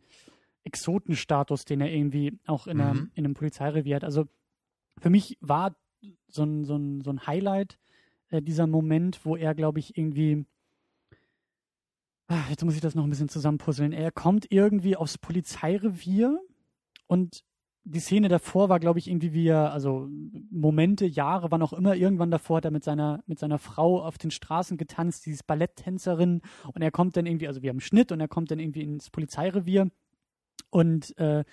Exotenstatus, den er irgendwie auch in, einer, Mhm. in einem Polizeirevier hat. Also für mich war so ein, so ein, so ein Highlight äh, dieser Moment, wo er, glaube ich, irgendwie. Ah, jetzt muss ich das noch ein bisschen zusammenpuzzeln. Er kommt irgendwie aufs Polizeirevier und die Szene davor war, glaube ich, irgendwie wie er, also Momente, Jahre, wann auch immer, irgendwann davor hat er mit seiner, mit seiner Frau auf den Straßen getanzt, dieses Balletttänzerin, und er kommt dann irgendwie, also wir haben einen Schnitt und er kommt dann irgendwie ins Polizeirevier und äh,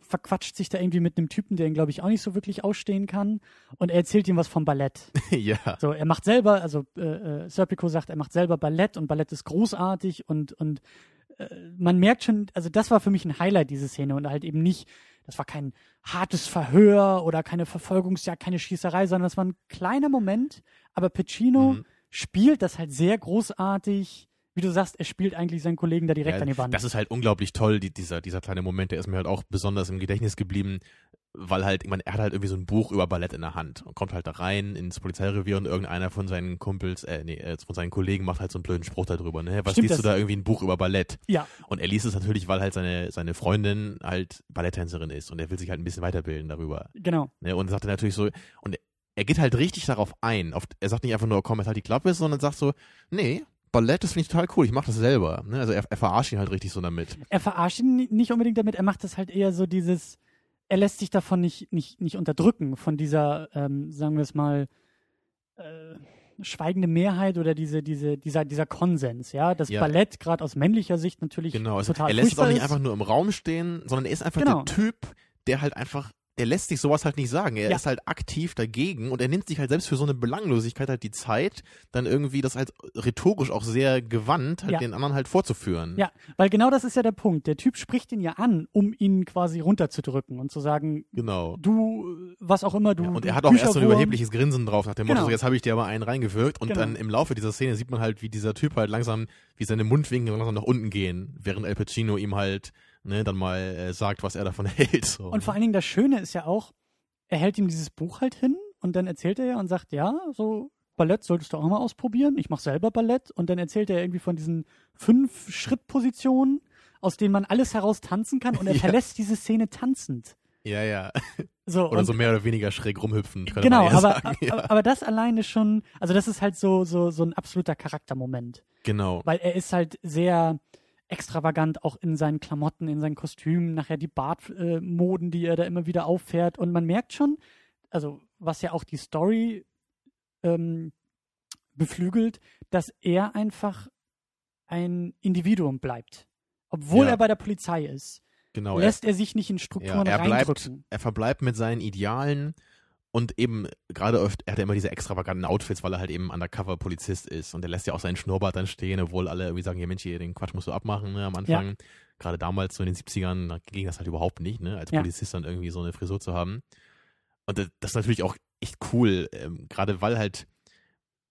verquatscht sich da irgendwie mit einem Typen, der ihn, glaube ich, auch nicht so wirklich ausstehen kann. Und er erzählt ihm was vom Ballett. ja. So, er macht selber, also äh, äh, Serpico sagt, er macht selber Ballett und Ballett ist großartig und, und äh, man merkt schon, also das war für mich ein Highlight, diese Szene und halt eben nicht, das war kein hartes Verhör oder keine Verfolgungsjagd, keine Schießerei, sondern das war ein kleiner Moment, aber Pacino Mhm. spielt das halt sehr großartig. Wie du sagst, er spielt eigentlich seinen Kollegen da direkt Ja, an die Wand. Das ist halt unglaublich toll, die, dieser, dieser kleine Moment, der ist mir halt auch besonders im Gedächtnis geblieben, weil halt, ich meine, er hat halt irgendwie so ein Buch über Ballett in der Hand und kommt halt da rein ins Polizeirevier und irgendeiner von seinen Kumpels, äh, nee, äh, von seinen Kollegen macht halt so einen blöden Spruch darüber, ne? Was Stimmt, liest du da irgendwie ein Buch über Ballett? ja, Und er liest es natürlich, weil halt seine, seine Freundin halt Balletttänzerin ist und er will sich halt ein bisschen weiterbilden darüber. genau. Ne? Und sagt er natürlich so, und er geht halt richtig darauf ein. Er sagt nicht einfach nur, komm, jetzt halt die Klappe, sondern sagt so, nee, Ballett, das finde ich total cool, ich mache das selber. Ne? Also er, er verarscht ihn halt richtig so damit. Er verarscht ihn ni- nicht unbedingt damit, er macht das halt eher so dieses, er lässt sich davon nicht, nicht, nicht unterdrücken, von dieser, ähm, sagen wir es mal, äh, schweigende Mehrheit oder diese, diese, dieser, dieser Konsens, ja. Das Ja. Ballett, gerade aus männlicher Sicht natürlich Genau, also total er lässt es auch nicht einfach nur im Raum stehen, sondern er ist einfach Genau. der Typ, der halt einfach, der lässt sich sowas halt nicht sagen. Er Ja. ist halt aktiv dagegen und er nimmt sich halt selbst für so eine Belanglosigkeit halt die Zeit, dann irgendwie das halt rhetorisch auch sehr gewandt, halt Ja. den anderen halt vorzuführen. Ja, weil genau das ist ja der Punkt. Der Typ spricht ihn ja an, um ihn quasi runterzudrücken und zu sagen, Genau. du, was auch immer, du. Ja, und er hat auch erst so ein überhebliches Grinsen drauf, nach dem Motto, Genau. so jetzt habe ich dir aber einen reingewirkt. Und Genau. dann im Laufe dieser Szene sieht man halt, wie dieser Typ halt langsam, wie seine Mundwinkel langsam nach unten gehen, während El Pacino ihm halt ne, dann mal äh, sagt, was er davon hält. So. Und vor allen Dingen das Schöne ist ja auch, er hält ihm dieses Buch halt hin und dann erzählt er ja und sagt, ja, so Ballett solltest du auch mal ausprobieren. Ich mache selber Ballett und dann erzählt er irgendwie von diesen fünf Schrittpositionen, aus denen man alles heraus tanzen kann und er Ja. verlässt diese Szene tanzend. ja, ja. So, Oder so mehr oder weniger schräg rumhüpfen. genau, aber, sagen. Ja. aber, aber das alleine schon, also das ist halt so, so, so ein absoluter Charaktermoment. Genau. weil er ist halt sehr extravagant auch in seinen Klamotten, in seinen Kostümen, nachher die Bartmoden, äh, die er da immer wieder auffährt und man merkt schon, also was ja auch die Story ähm, beflügelt, dass er einfach ein Individuum bleibt, obwohl Ja. er bei der Polizei ist. Genau, lässt er, sich nicht in Strukturen ja, er bleibt, reindrücken. er verbleibt mit seinen Idealen und eben gerade oft, er hat ja immer diese extravaganten Outfits, weil er halt eben Undercover-Polizist ist und er lässt ja auch seinen Schnurrbart dann stehen, obwohl alle irgendwie sagen, ja Mensch, hier, den Quatsch musst du abmachen ne, am Anfang. Ja. Gerade damals, so in den 70ern, da ging das halt überhaupt nicht, ne, als ja. Polizist dann irgendwie so eine Frisur zu haben. Und das, das ist natürlich auch echt cool, ähm, gerade weil halt,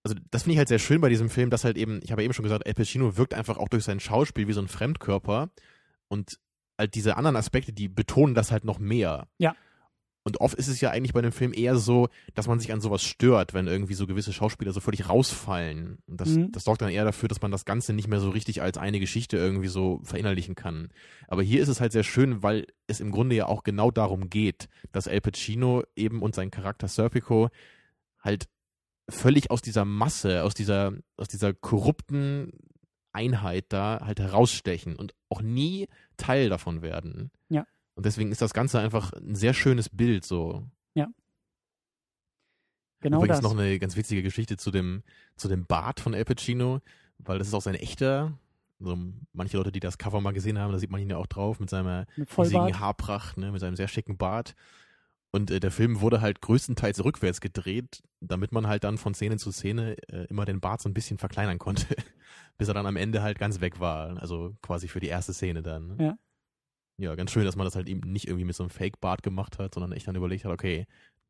also das finde ich halt sehr schön bei diesem Film, dass halt eben, ich habe eben schon gesagt, El Pacino wirkt einfach auch durch sein Schauspiel wie so ein Fremdkörper und halt diese anderen Aspekte, die betonen das halt noch mehr. Ja. Und oft ist es ja eigentlich bei einem Film eher so, dass man sich an sowas stört, wenn irgendwie so gewisse Schauspieler so völlig rausfallen. Und das, mhm. das sorgt dann eher dafür, dass man das Ganze nicht mehr so richtig als eine Geschichte irgendwie so verinnerlichen kann. Aber hier ist es halt sehr schön, weil es im Grunde ja auch genau darum geht, dass El Pacino eben und sein Charakter Serpico halt völlig aus dieser Masse, aus dieser, aus dieser korrupten Einheit da halt herausstechen und auch nie Teil davon werden. Ja. Und deswegen ist das Ganze einfach ein sehr schönes Bild so. Ja. Genau Übrigens das. noch eine ganz witzige Geschichte zu dem, zu dem Bart von El Pacino, weil das ist auch sein echter. Also manche Leute, die das Cover mal gesehen haben, da sieht man ihn ja auch drauf mit seiner riesigen Haarpracht, ne, mit seinem sehr schicken Bart. Und äh, der Film wurde halt größtenteils rückwärts gedreht, damit man halt dann von Szene zu Szene äh, immer den Bart so ein bisschen verkleinern konnte, bis er dann am Ende halt ganz weg war. Also quasi für die erste Szene dann. Ne? Ja ja, ganz schön, dass man das halt eben nicht irgendwie mit so einem Fake-Bart gemacht hat, sondern echt dann überlegt hat, okay,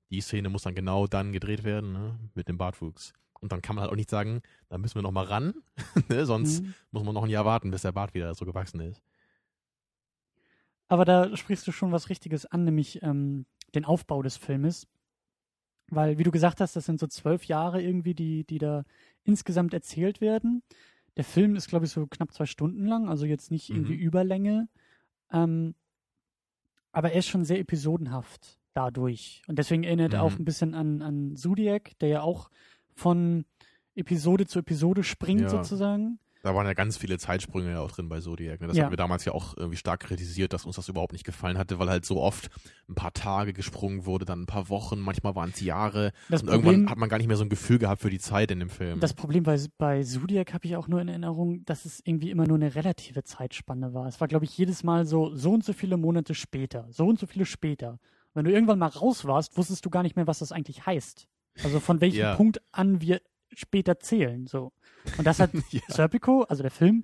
die Szene muss dann genau dann gedreht werden, ne, mit dem Bartwuchs. Und dann kann man halt auch nicht sagen, da müssen wir noch mal ran, ne, sonst mhm. muss man noch ein Jahr warten, bis der Bart wieder so gewachsen ist. Aber da sprichst du schon was Richtiges an, nämlich ähm, den Aufbau des Filmes. Weil, wie du gesagt hast, das sind so zwölf Jahre irgendwie, die, die da insgesamt erzählt werden. Der Film ist, glaube ich, so knapp zwei Stunden lang, also jetzt nicht irgendwie mhm. Überlänge. Ähm, aber er ist schon sehr episodenhaft dadurch. Und deswegen erinnert mhm. er auch ein bisschen an, an Zodiac, der ja auch von Episode zu Episode springt, ja. sozusagen. Da waren ja ganz viele Zeitsprünge ja auch drin bei Zodiac. Ne? Das ja. haben wir damals ja auch irgendwie stark kritisiert, dass uns das überhaupt nicht gefallen hatte, weil halt so oft ein paar Tage gesprungen wurde, dann ein paar Wochen, manchmal waren es Jahre. Das und Problem, irgendwann hat man gar nicht mehr so ein Gefühl gehabt für die Zeit in dem Film. Das Problem bei, bei Zodiac habe ich auch nur in Erinnerung, dass es irgendwie immer nur eine relative Zeitspanne war. Es war, glaube ich, jedes Mal so, so und so viele Monate später, so und so viele später. Wenn du irgendwann mal raus warst, wusstest du gar nicht mehr, was das eigentlich heißt. Also von welchem ja. Punkt an wir später zählen. So. Und das hat ja. Serpico, also der Film,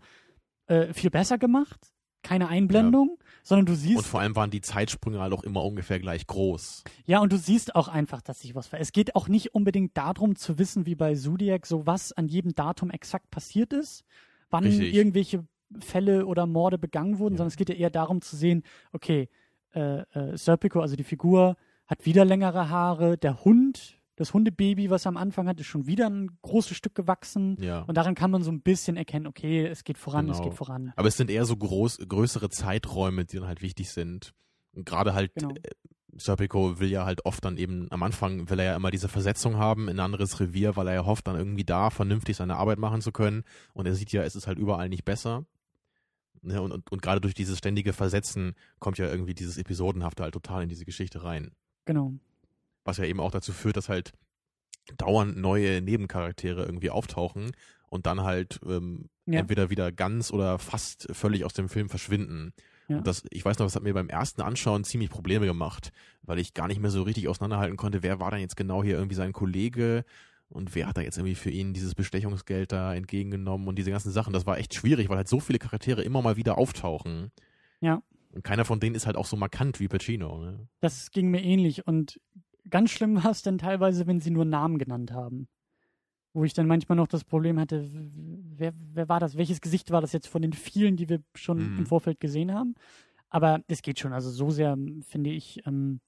äh, viel besser gemacht. Keine Einblendung, ja. sondern du siehst. Und vor allem waren die Zeitsprünge halt auch immer ungefähr gleich groß. Ja, und du siehst auch einfach, dass sich was verändert. Es geht auch nicht unbedingt darum zu wissen, wie bei Zodiac, so was an jedem Datum exakt passiert ist, wann Richtig. irgendwelche Fälle oder Morde begangen wurden, ja. sondern es geht ja eher darum zu sehen, okay, äh, äh, Serpico, also die Figur, hat wieder längere Haare, der Hund das Hundebaby, was er am Anfang hat, ist schon wieder ein großes Stück gewachsen. Ja. Und daran kann man so ein bisschen erkennen, okay, es geht voran, genau. es geht voran. Aber es sind eher so groß, größere Zeiträume, die dann halt wichtig sind. Und gerade halt, genau. äh, Serpico will ja halt oft dann eben, am Anfang will er ja immer diese Versetzung haben in ein anderes Revier, weil er ja hofft, dann irgendwie da vernünftig seine Arbeit machen zu können. Und er sieht ja, es ist halt überall nicht besser. Ne, und, und, und gerade durch dieses ständige Versetzen kommt ja irgendwie dieses Episodenhafte halt total in diese Geschichte rein. Genau was ja eben auch dazu führt, dass halt dauernd neue Nebencharaktere irgendwie auftauchen und dann halt ähm, ja. entweder wieder ganz oder fast völlig aus dem Film verschwinden. Ja. Und das, ich weiß noch, das hat mir beim ersten Anschauen ziemlich Probleme gemacht, weil ich gar nicht mehr so richtig auseinanderhalten konnte, wer war denn jetzt genau hier irgendwie sein Kollege und wer hat da jetzt irgendwie für ihn dieses Bestechungsgeld da entgegengenommen und diese ganzen Sachen. Das war echt schwierig, weil halt so viele Charaktere immer mal wieder auftauchen. Ja. Und keiner von denen ist halt auch so markant wie Pacino. Ne? Das ging mir ähnlich und ganz schlimm war es dann teilweise, wenn sie nur Namen genannt haben. Wo ich dann manchmal noch das Problem hatte, wer, wer war das? Welches Gesicht war das jetzt von den vielen, die wir schon mhm. im Vorfeld gesehen haben? Aber es geht schon. Also so sehr, finde ich, ähm,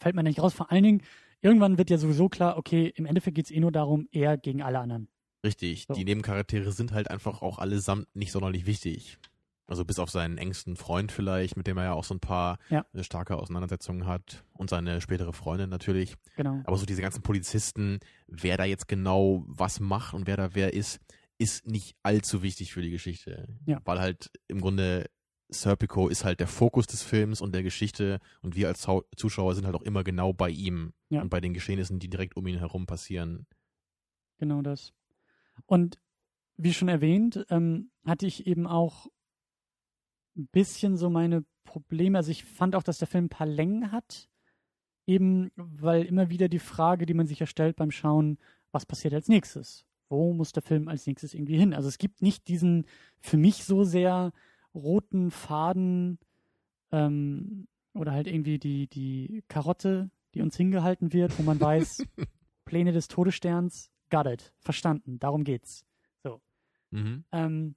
fällt man nicht raus. Vor allen Dingen, irgendwann wird ja sowieso klar, okay, im Endeffekt geht es eh nur darum, er gegen alle anderen. Richtig, so. die Nebencharaktere sind halt einfach auch allesamt nicht sonderlich wichtig. Also bis auf seinen engsten Freund vielleicht, mit dem er ja auch so ein paar ja. Äh, starke Auseinandersetzungen hat und seine spätere Freundin natürlich. Genau. Aber so diese ganzen Polizisten, wer da jetzt genau was macht und wer da wer ist, ist nicht allzu wichtig für die Geschichte. Ja. Weil halt im Grunde Serpico ist halt der Fokus des Films und der Geschichte und wir als Zuschauer sind halt auch immer genau bei ihm ja. und bei den Geschehnissen, die direkt um ihn herum passieren. Genau das. Und wie schon erwähnt, ähm, hatte ich eben auch ein bisschen so meine Probleme. Also ich fand auch, dass der Film ein paar Längen hat. Eben, weil immer wieder die Frage, die man sich ja stellt beim Schauen, was passiert als nächstes? Wo muss der Film als nächstes irgendwie hin? Also es gibt nicht diesen für mich so sehr roten Faden ähm, oder halt irgendwie die, die Karotte, die uns hingehalten wird, wo man weiß, Pläne des Todessterns, got it, verstanden, darum geht's. So. Mhm. Ähm,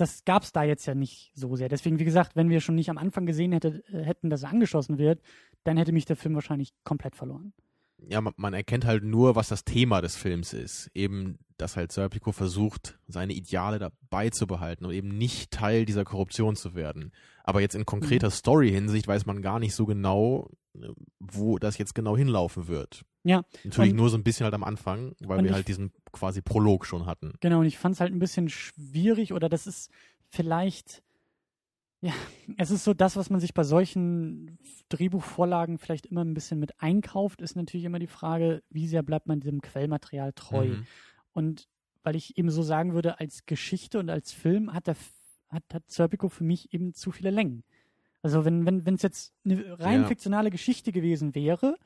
das gab's da jetzt ja nicht so sehr. Deswegen, wie gesagt, wenn wir schon nicht am Anfang gesehen hätte, äh, hätten, dass er angeschossen wird, dann hätte mich der Film wahrscheinlich komplett verloren. Ja, man, man erkennt halt nur, was das Thema des Films ist. Eben, dass halt Serpico versucht, seine Ideale dabei zu behalten und eben nicht Teil dieser Korruption zu werden. Aber jetzt in konkreter Mhm. Story-Hinsicht weiß man gar nicht so genau, wo das jetzt genau hinlaufen wird. Ja, Natürlich nur so ein bisschen halt am Anfang, weil wir halt diesen quasi Prolog schon hatten. Genau, und ich fand es halt ein bisschen schwierig oder das ist vielleicht, ja, es ist so das, was man sich bei solchen Drehbuchvorlagen vielleicht immer ein bisschen mit einkauft, ist natürlich immer die Frage, wie sehr bleibt man diesem Quellmaterial treu. Mhm. Und weil ich eben so sagen würde, als Geschichte und als Film hat der hat, hat Serpico für mich eben zu viele Längen. Also wenn wenn wenn es jetzt eine rein Ja. fiktionale Geschichte gewesen wäre,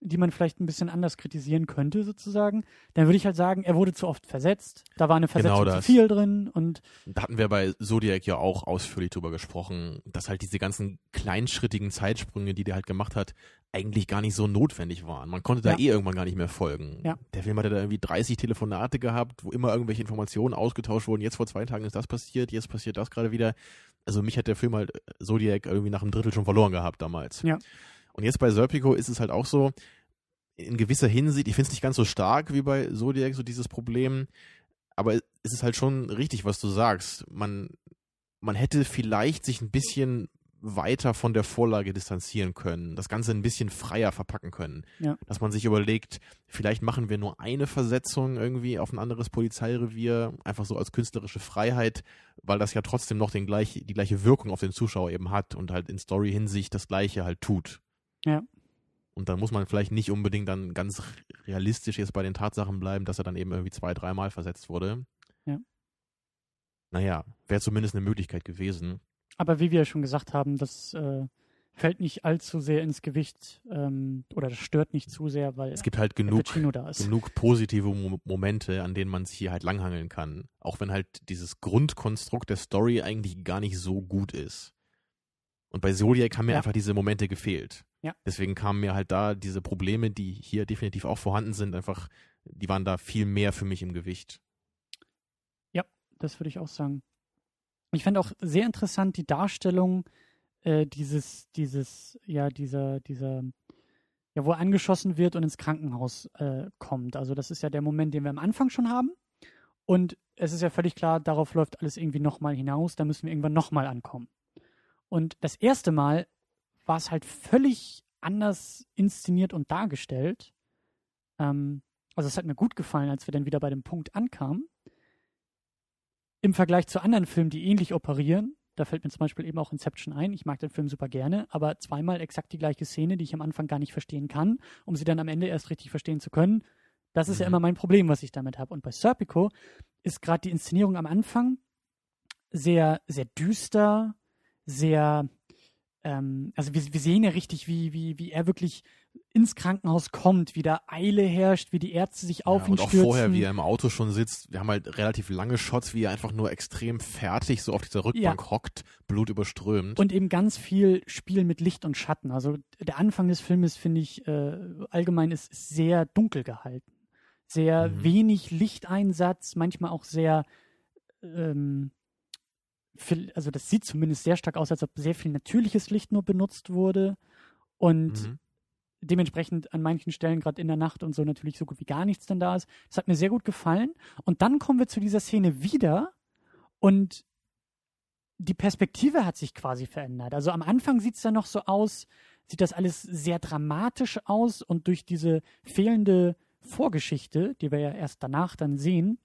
die man vielleicht ein bisschen anders kritisieren könnte sozusagen, dann würde ich halt sagen, er wurde zu oft versetzt. Da war eine Versetzung Genau zu viel drin und Da hatten wir bei Zodiac ja auch ausführlich drüber gesprochen, dass halt diese ganzen kleinschrittigen Zeitsprünge, die der halt gemacht hat, eigentlich gar nicht so notwendig waren. Man konnte da Ja. eh irgendwann gar nicht mehr folgen. Ja. Der Film hatte da irgendwie 30 Telefonate gehabt, wo immer irgendwelche Informationen ausgetauscht wurden. Jetzt vor zwei Tagen ist das passiert, jetzt passiert das gerade wieder. Also mich hat der Film halt äh, Zodiac irgendwie nach einem Drittel schon verloren gehabt damals. Ja. Und jetzt bei Serpico ist es halt auch so, in gewisser Hinsicht, ich finde es nicht ganz so stark wie bei Zodiac, so dieses Problem, aber es ist halt schon richtig, was du sagst. Man, man hätte vielleicht sich ein bisschen weiter von der Vorlage distanzieren können, das Ganze ein bisschen freier verpacken können. Ja. Dass man sich überlegt, vielleicht machen wir nur eine Versetzung irgendwie auf ein anderes Polizeirevier, einfach so als künstlerische Freiheit, weil das ja trotzdem noch den gleich, die gleiche Wirkung auf den Zuschauer eben hat und halt in Story-Hinsicht das gleiche halt tut. Ja. Und dann muss man vielleicht nicht unbedingt dann ganz realistisch jetzt bei den Tatsachen bleiben, dass er dann eben irgendwie zwei, dreimal versetzt wurde. Ja. Naja, wäre zumindest eine Möglichkeit gewesen. Aber wie wir ja schon gesagt haben, das äh, fällt nicht allzu sehr ins Gewicht ähm, oder das stört nicht zu sehr, weil Es gibt halt Al genug, genug positive Mo Momente, an denen man sich hier halt langhangeln kann. Auch wenn halt dieses Grundkonstrukt der Story eigentlich gar nicht so gut ist. Und bei Zodiac haben mir Ja. einfach diese Momente gefehlt. Ja. Deswegen kamen mir halt da diese Probleme, die hier definitiv auch vorhanden sind, einfach, die waren da viel mehr für mich im Gewicht. Das würde ich auch sagen. Ich fände auch sehr interessant die Darstellung äh, dieses, dieses, ja, dieser, dieser, ja, wo er angeschossen wird und ins Krankenhaus äh, kommt. Also das ist ja der Moment, den wir am Anfang schon haben. Und es ist ja völlig klar, darauf läuft alles irgendwie nochmal hinaus, da müssen wir irgendwann nochmal ankommen. Und das erste Mal war es halt völlig anders inszeniert und dargestellt. Ähm, also es hat mir gut gefallen, als wir dann wieder bei dem Punkt ankamen im Vergleich zu anderen Filmen, die ähnlich operieren, da fällt mir zum Beispiel eben auch Inception ein. Ich mag den Film super gerne, aber zweimal exakt die gleiche Szene, die ich am Anfang gar nicht verstehen kann, um sie dann am Ende erst richtig verstehen zu können. Das ist ja Mhm. immer mein Problem, was ich damit habe. Und bei Serpico ist gerade die Inszenierung am Anfang sehr, sehr düster, sehr, ähm, also wir, wir sehen ja richtig, wie, wie, wie er wirklich ins Krankenhaus kommt, wie da Eile herrscht, wie die Ärzte sich auf ja, ihn und auch stürzen. vorher, wie er im Auto schon sitzt. Wir haben halt relativ lange Shots, wie er einfach nur extrem fertig so auf dieser Rückbank hockt, blutüberströmt. Und eben ganz viel Spiel mit Licht und Schatten. Also der Anfang des Filmes, finde ich, äh, allgemein ist ist sehr dunkel gehalten. Sehr Mhm. wenig Lichteinsatz, manchmal auch sehr, ähm, viel, also das sieht zumindest sehr stark aus, als ob sehr viel natürliches Licht nur benutzt wurde. Und Mhm. Dementsprechend an manchen Stellen, gerade in der Nacht und so, natürlich so gut wie gar nichts denn da ist. Das hat mir sehr gut gefallen. Und dann kommen wir zu dieser Szene wieder und die Perspektive hat sich quasi verändert. Also am Anfang sieht es ja noch so aus, sieht das alles sehr dramatisch aus und durch diese fehlende Vorgeschichte, die wir ja erst danach dann sehen,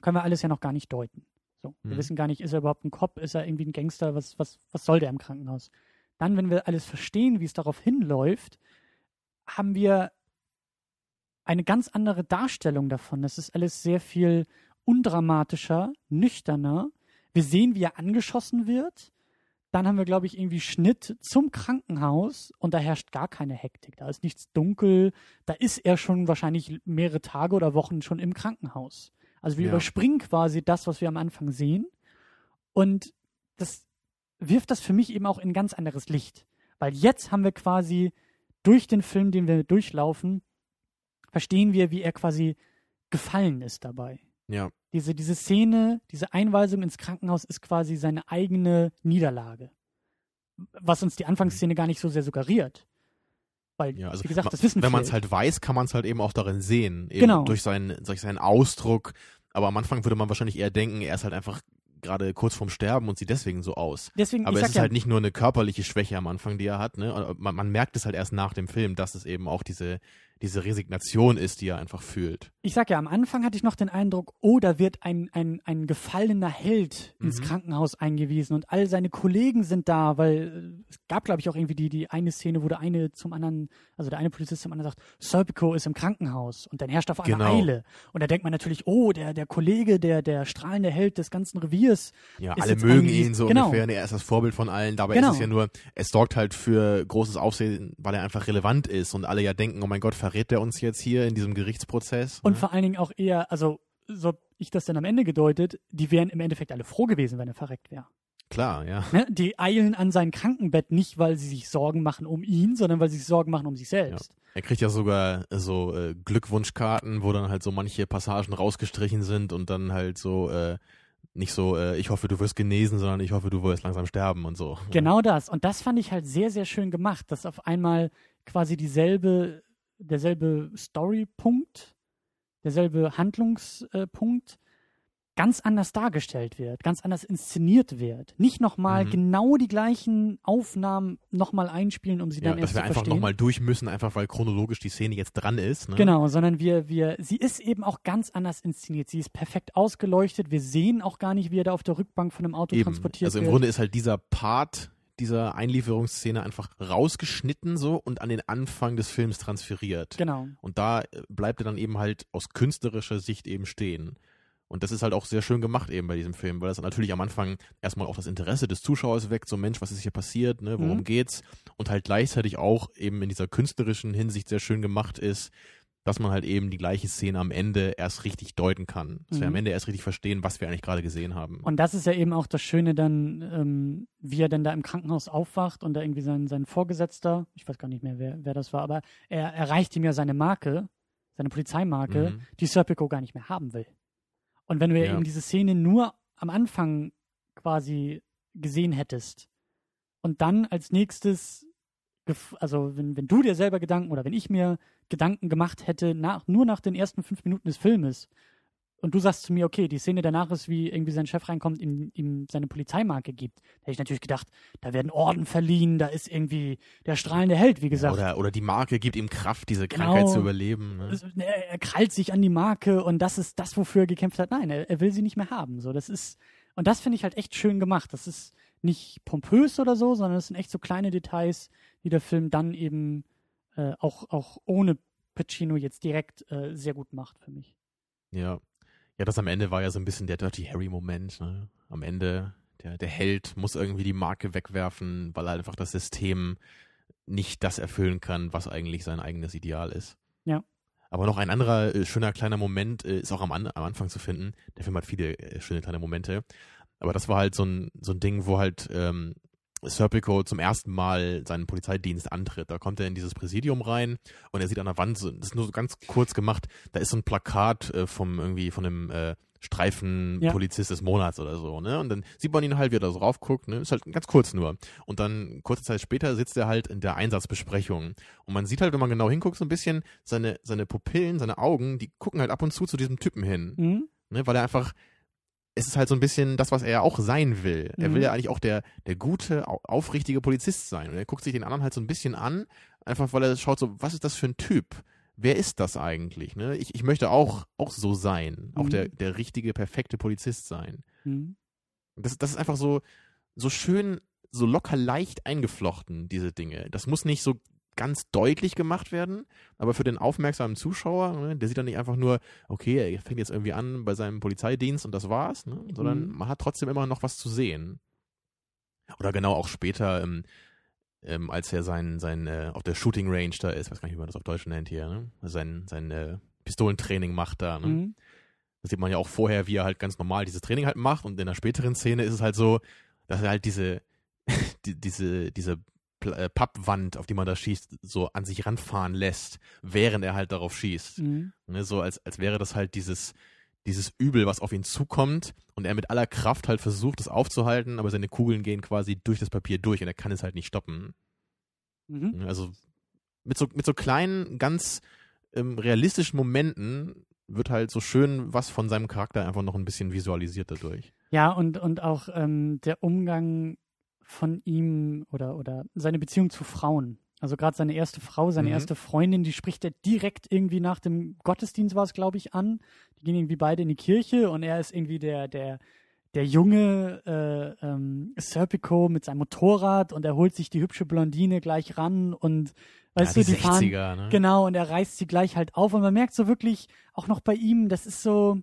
können wir alles ja noch gar nicht deuten. So, wir Mhm. wissen gar nicht, ist er überhaupt ein Cop, ist er irgendwie ein Gangster, was, was, was soll der im Krankenhaus? Dann, wenn wir alles verstehen, wie es darauf hinläuft, haben wir eine ganz andere Darstellung davon. Das ist alles sehr viel undramatischer, nüchterner. Wir sehen, wie er angeschossen wird. Dann haben wir, glaube ich, irgendwie Schnitt zum Krankenhaus und da herrscht gar keine Hektik. Da ist nichts dunkel. Da ist er schon wahrscheinlich mehrere Tage oder Wochen schon im Krankenhaus. Also wir Ja. überspringen quasi das, was wir am Anfang sehen. Und das wirft das für mich eben auch in ein ganz anderes Licht. Weil jetzt haben wir quasi durch den Film, den wir durchlaufen, verstehen wir, wie er quasi gefallen ist dabei. Ja, Diese, diese Szene, diese Einweisung ins Krankenhaus ist quasi seine eigene Niederlage. Was uns die Anfangsszene gar nicht so sehr suggeriert. Weil, ja. Also wie gesagt, das wissen wenn man es halt weiß, kann man es halt eben auch darin sehen. Eben Genau. Durch seinen, durch seinen Ausdruck. Aber am Anfang würde man wahrscheinlich eher denken, er ist halt einfach gerade kurz vorm Sterben und sieht deswegen so aus. Deswegen, Aber es ist ja, halt nicht nur eine körperliche Schwäche am Anfang, die er hat. Ne? Man, man merkt es halt erst nach dem Film, dass es eben auch diese, diese Resignation ist, die er einfach fühlt. ich sag ja, am Anfang hatte ich noch den Eindruck, oh, da wird ein, ein, ein gefallener Held ins Mhm. Krankenhaus eingewiesen und all seine Kollegen sind da, weil äh, es gab, glaube ich, auch irgendwie die, die eine Szene, wo der eine zum anderen, also der eine Polizist zum anderen sagt, Serpico ist im Krankenhaus und dann herrscht auf einmal Genau. Eile. Und da denkt man natürlich, oh, der, der Kollege, der, der strahlende Held des ganzen Reviers. Ja, alle mögen ihn so genau. ungefähr. Er ist das Vorbild von allen. Dabei Genau. ist es ja nur, es sorgt halt für großes Aufsehen, weil er einfach relevant ist und alle ja denken, oh mein Gott, verrät der uns jetzt hier in diesem Gerichtsprozess? Und ne? vor allen Dingen auch eher, also so ich das dann am Ende gedeutet, die wären im Endeffekt alle froh gewesen, wenn er verreckt wäre. Klar, ja. Ne? Die eilen an sein Krankenbett nicht, weil sie sich Sorgen machen um ihn, sondern weil sie sich Sorgen machen um sich selbst. Er kriegt ja sogar so äh, Glückwunschkarten, wo dann halt so manche Passagen rausgestrichen sind und dann halt so äh, nicht so, äh, ich hoffe, du wirst genesen, sondern ich hoffe, du wirst langsam sterben und so. Genau das. Und das fand ich halt sehr, sehr schön gemacht, dass auf einmal quasi dieselbe, derselbe Storypunkt, derselbe Handlungspunkt ganz anders dargestellt wird, ganz anders inszeniert wird. Nicht nochmal Mhm. genau die gleichen Aufnahmen nochmal einspielen, um sie Ja, dann dass erst wir zu einfach verstehen. nochmal durch müssen, einfach weil chronologisch die Szene jetzt dran ist. Ne? Genau, sondern wir, wir, sie ist eben auch ganz anders inszeniert. Sie ist perfekt ausgeleuchtet. Wir sehen auch gar nicht, wie er da auf der Rückbank von einem Auto Eben. transportiert Also im wird. Grunde ist halt dieser Part dieser Einlieferungsszene einfach rausgeschnitten so und an den Anfang des Films transferiert. genau. Und da äh, bleibt er dann eben halt aus künstlerischer Sicht eben stehen. Und das ist halt auch sehr schön gemacht eben bei diesem Film, weil das natürlich am Anfang erstmal auch das Interesse des Zuschauers weckt, so Mensch, was ist hier passiert, ne, worum Mhm. geht's? Und halt gleichzeitig auch eben in dieser künstlerischen Hinsicht sehr schön gemacht ist, dass man halt eben die gleiche Szene am Ende erst richtig deuten kann. Dass wir Mhm. am Ende erst richtig verstehen, was wir eigentlich gerade gesehen haben. Und das ist ja eben auch das Schöne dann, ähm, wie er denn da im Krankenhaus aufwacht und da irgendwie sein, sein Vorgesetzter, ich weiß gar nicht mehr, wer, wer das war, aber er erreicht ihm ja seine Marke, seine Polizeimarke, Mhm. die Serpico gar nicht mehr haben will. Und wenn du ja Ja. eben diese Szene nur am Anfang quasi gesehen hättest und dann als nächstes, also wenn, wenn du dir selber Gedanken oder wenn ich mir Gedanken gemacht hätte, nach, nur nach den ersten fünf Minuten des Filmes, und du sagst zu mir, okay, die Szene danach ist, wie irgendwie sein Chef reinkommt, ihm, ihm seine Polizeimarke gibt. Da hätte ich natürlich gedacht, da werden Orden verliehen, da ist irgendwie der strahlende Held, wie gesagt. Oder, oder die Marke gibt ihm Kraft, diese Genau. Krankheit zu überleben. Ne? Er, er krallt sich an die Marke und das ist das, wofür er gekämpft hat. Nein, er, er will sie nicht mehr haben. So, das ist, und das finde ich halt echt schön gemacht. Das ist nicht pompös oder so, sondern es sind echt so kleine Details, die der Film dann eben äh, auch, auch ohne Pacino jetzt direkt äh, sehr gut macht für mich. Ja. Ja, das am Ende war ja so ein bisschen der Dirty Harry-Moment. Ne? Am Ende, der, der Held muss irgendwie die Marke wegwerfen, weil einfach das System nicht das erfüllen kann, was eigentlich sein eigenes Ideal ist. Ja. Aber noch ein anderer äh, schöner kleiner Moment äh, ist auch am, An am Anfang zu finden. Der Film hat viele äh, schöne kleine Momente. Aber das war halt so ein, so ein Ding, wo halt ähm, Serpico zum ersten Mal seinen Polizeidienst antritt. Da kommt er in dieses Präsidium rein und er sieht an der Wand, so, das ist nur so ganz kurz gemacht, da ist so ein Plakat äh, vom irgendwie von einem äh, Streifenpolizist des Monats oder so, ne? Und dann sieht man ihn halt, wie er da so raufguckt, ne? Ist halt ganz kurz nur. Und dann kurze Zeit später sitzt er halt in der Einsatzbesprechung. Und man sieht halt, wenn man genau hinguckt, so ein bisschen seine, seine Pupillen, seine Augen, die gucken halt ab und zu zu diesem Typen hin Mhm. ne, weil er einfach, es ist halt so ein bisschen das, was er ja auch sein will. Er Mhm. will ja eigentlich auch der, der gute, au- aufrichtige Polizist sein. Und er guckt sich den anderen halt so ein bisschen an, einfach weil er schaut so, was ist das für ein Typ? Wer ist das eigentlich? Ne? Ich, ich möchte auch, auch so sein, auch Mhm. der, der richtige, perfekte Polizist sein. Mhm. Das, das ist einfach so, so schön, so locker leicht eingeflochten, diese Dinge. Das muss nicht so ganz deutlich gemacht werden, aber für den aufmerksamen Zuschauer, ne, der sieht dann nicht einfach nur, okay, er fängt jetzt irgendwie an bei seinem Polizeidienst und das war's, ne, sondern Mhm. man hat trotzdem immer noch was zu sehen. Oder genau auch später, ähm, ähm, als er sein, sein äh, auf der Shooting Range da ist, weiß gar nicht, wie man das auf Deutsch nennt hier, ne? sein, sein äh, Pistolentraining macht da. Ne? Mhm. Das sieht man ja auch vorher, wie er halt ganz normal dieses Training halt macht und in der späteren Szene ist es halt so, dass er halt diese, die, diese, diese äh, Pappwand, auf die man da schießt, so an sich ranfahren lässt, während er halt darauf schießt. Mhm. Ne, so als, als wäre das halt dieses, dieses Übel, was auf ihn zukommt und er mit aller Kraft halt versucht, es aufzuhalten, aber seine Kugeln gehen quasi durch das Papier durch und er kann es halt nicht stoppen. Mhm. Ne, Also mit so, mit so kleinen, ganz ähm, realistischen Momenten wird halt so schön was von seinem Charakter einfach noch ein bisschen visualisiert dadurch. Ja, und, und auch ähm, der Umgang von ihm oder, oder seine Beziehung zu Frauen. Also gerade seine erste Frau, seine Mhm. erste Freundin, die spricht er direkt irgendwie nach dem Gottesdienst war es, glaube ich, an. Die gehen irgendwie beide in die Kirche und er ist irgendwie der, der, der junge äh, ähm, Serpico mit seinem Motorrad und er holt sich die hübsche Blondine gleich ran und weißt ja, du, die fahren, 60er, ne? Genau, und er reißt sie gleich halt auf und man merkt so wirklich, auch noch bei ihm, das ist so,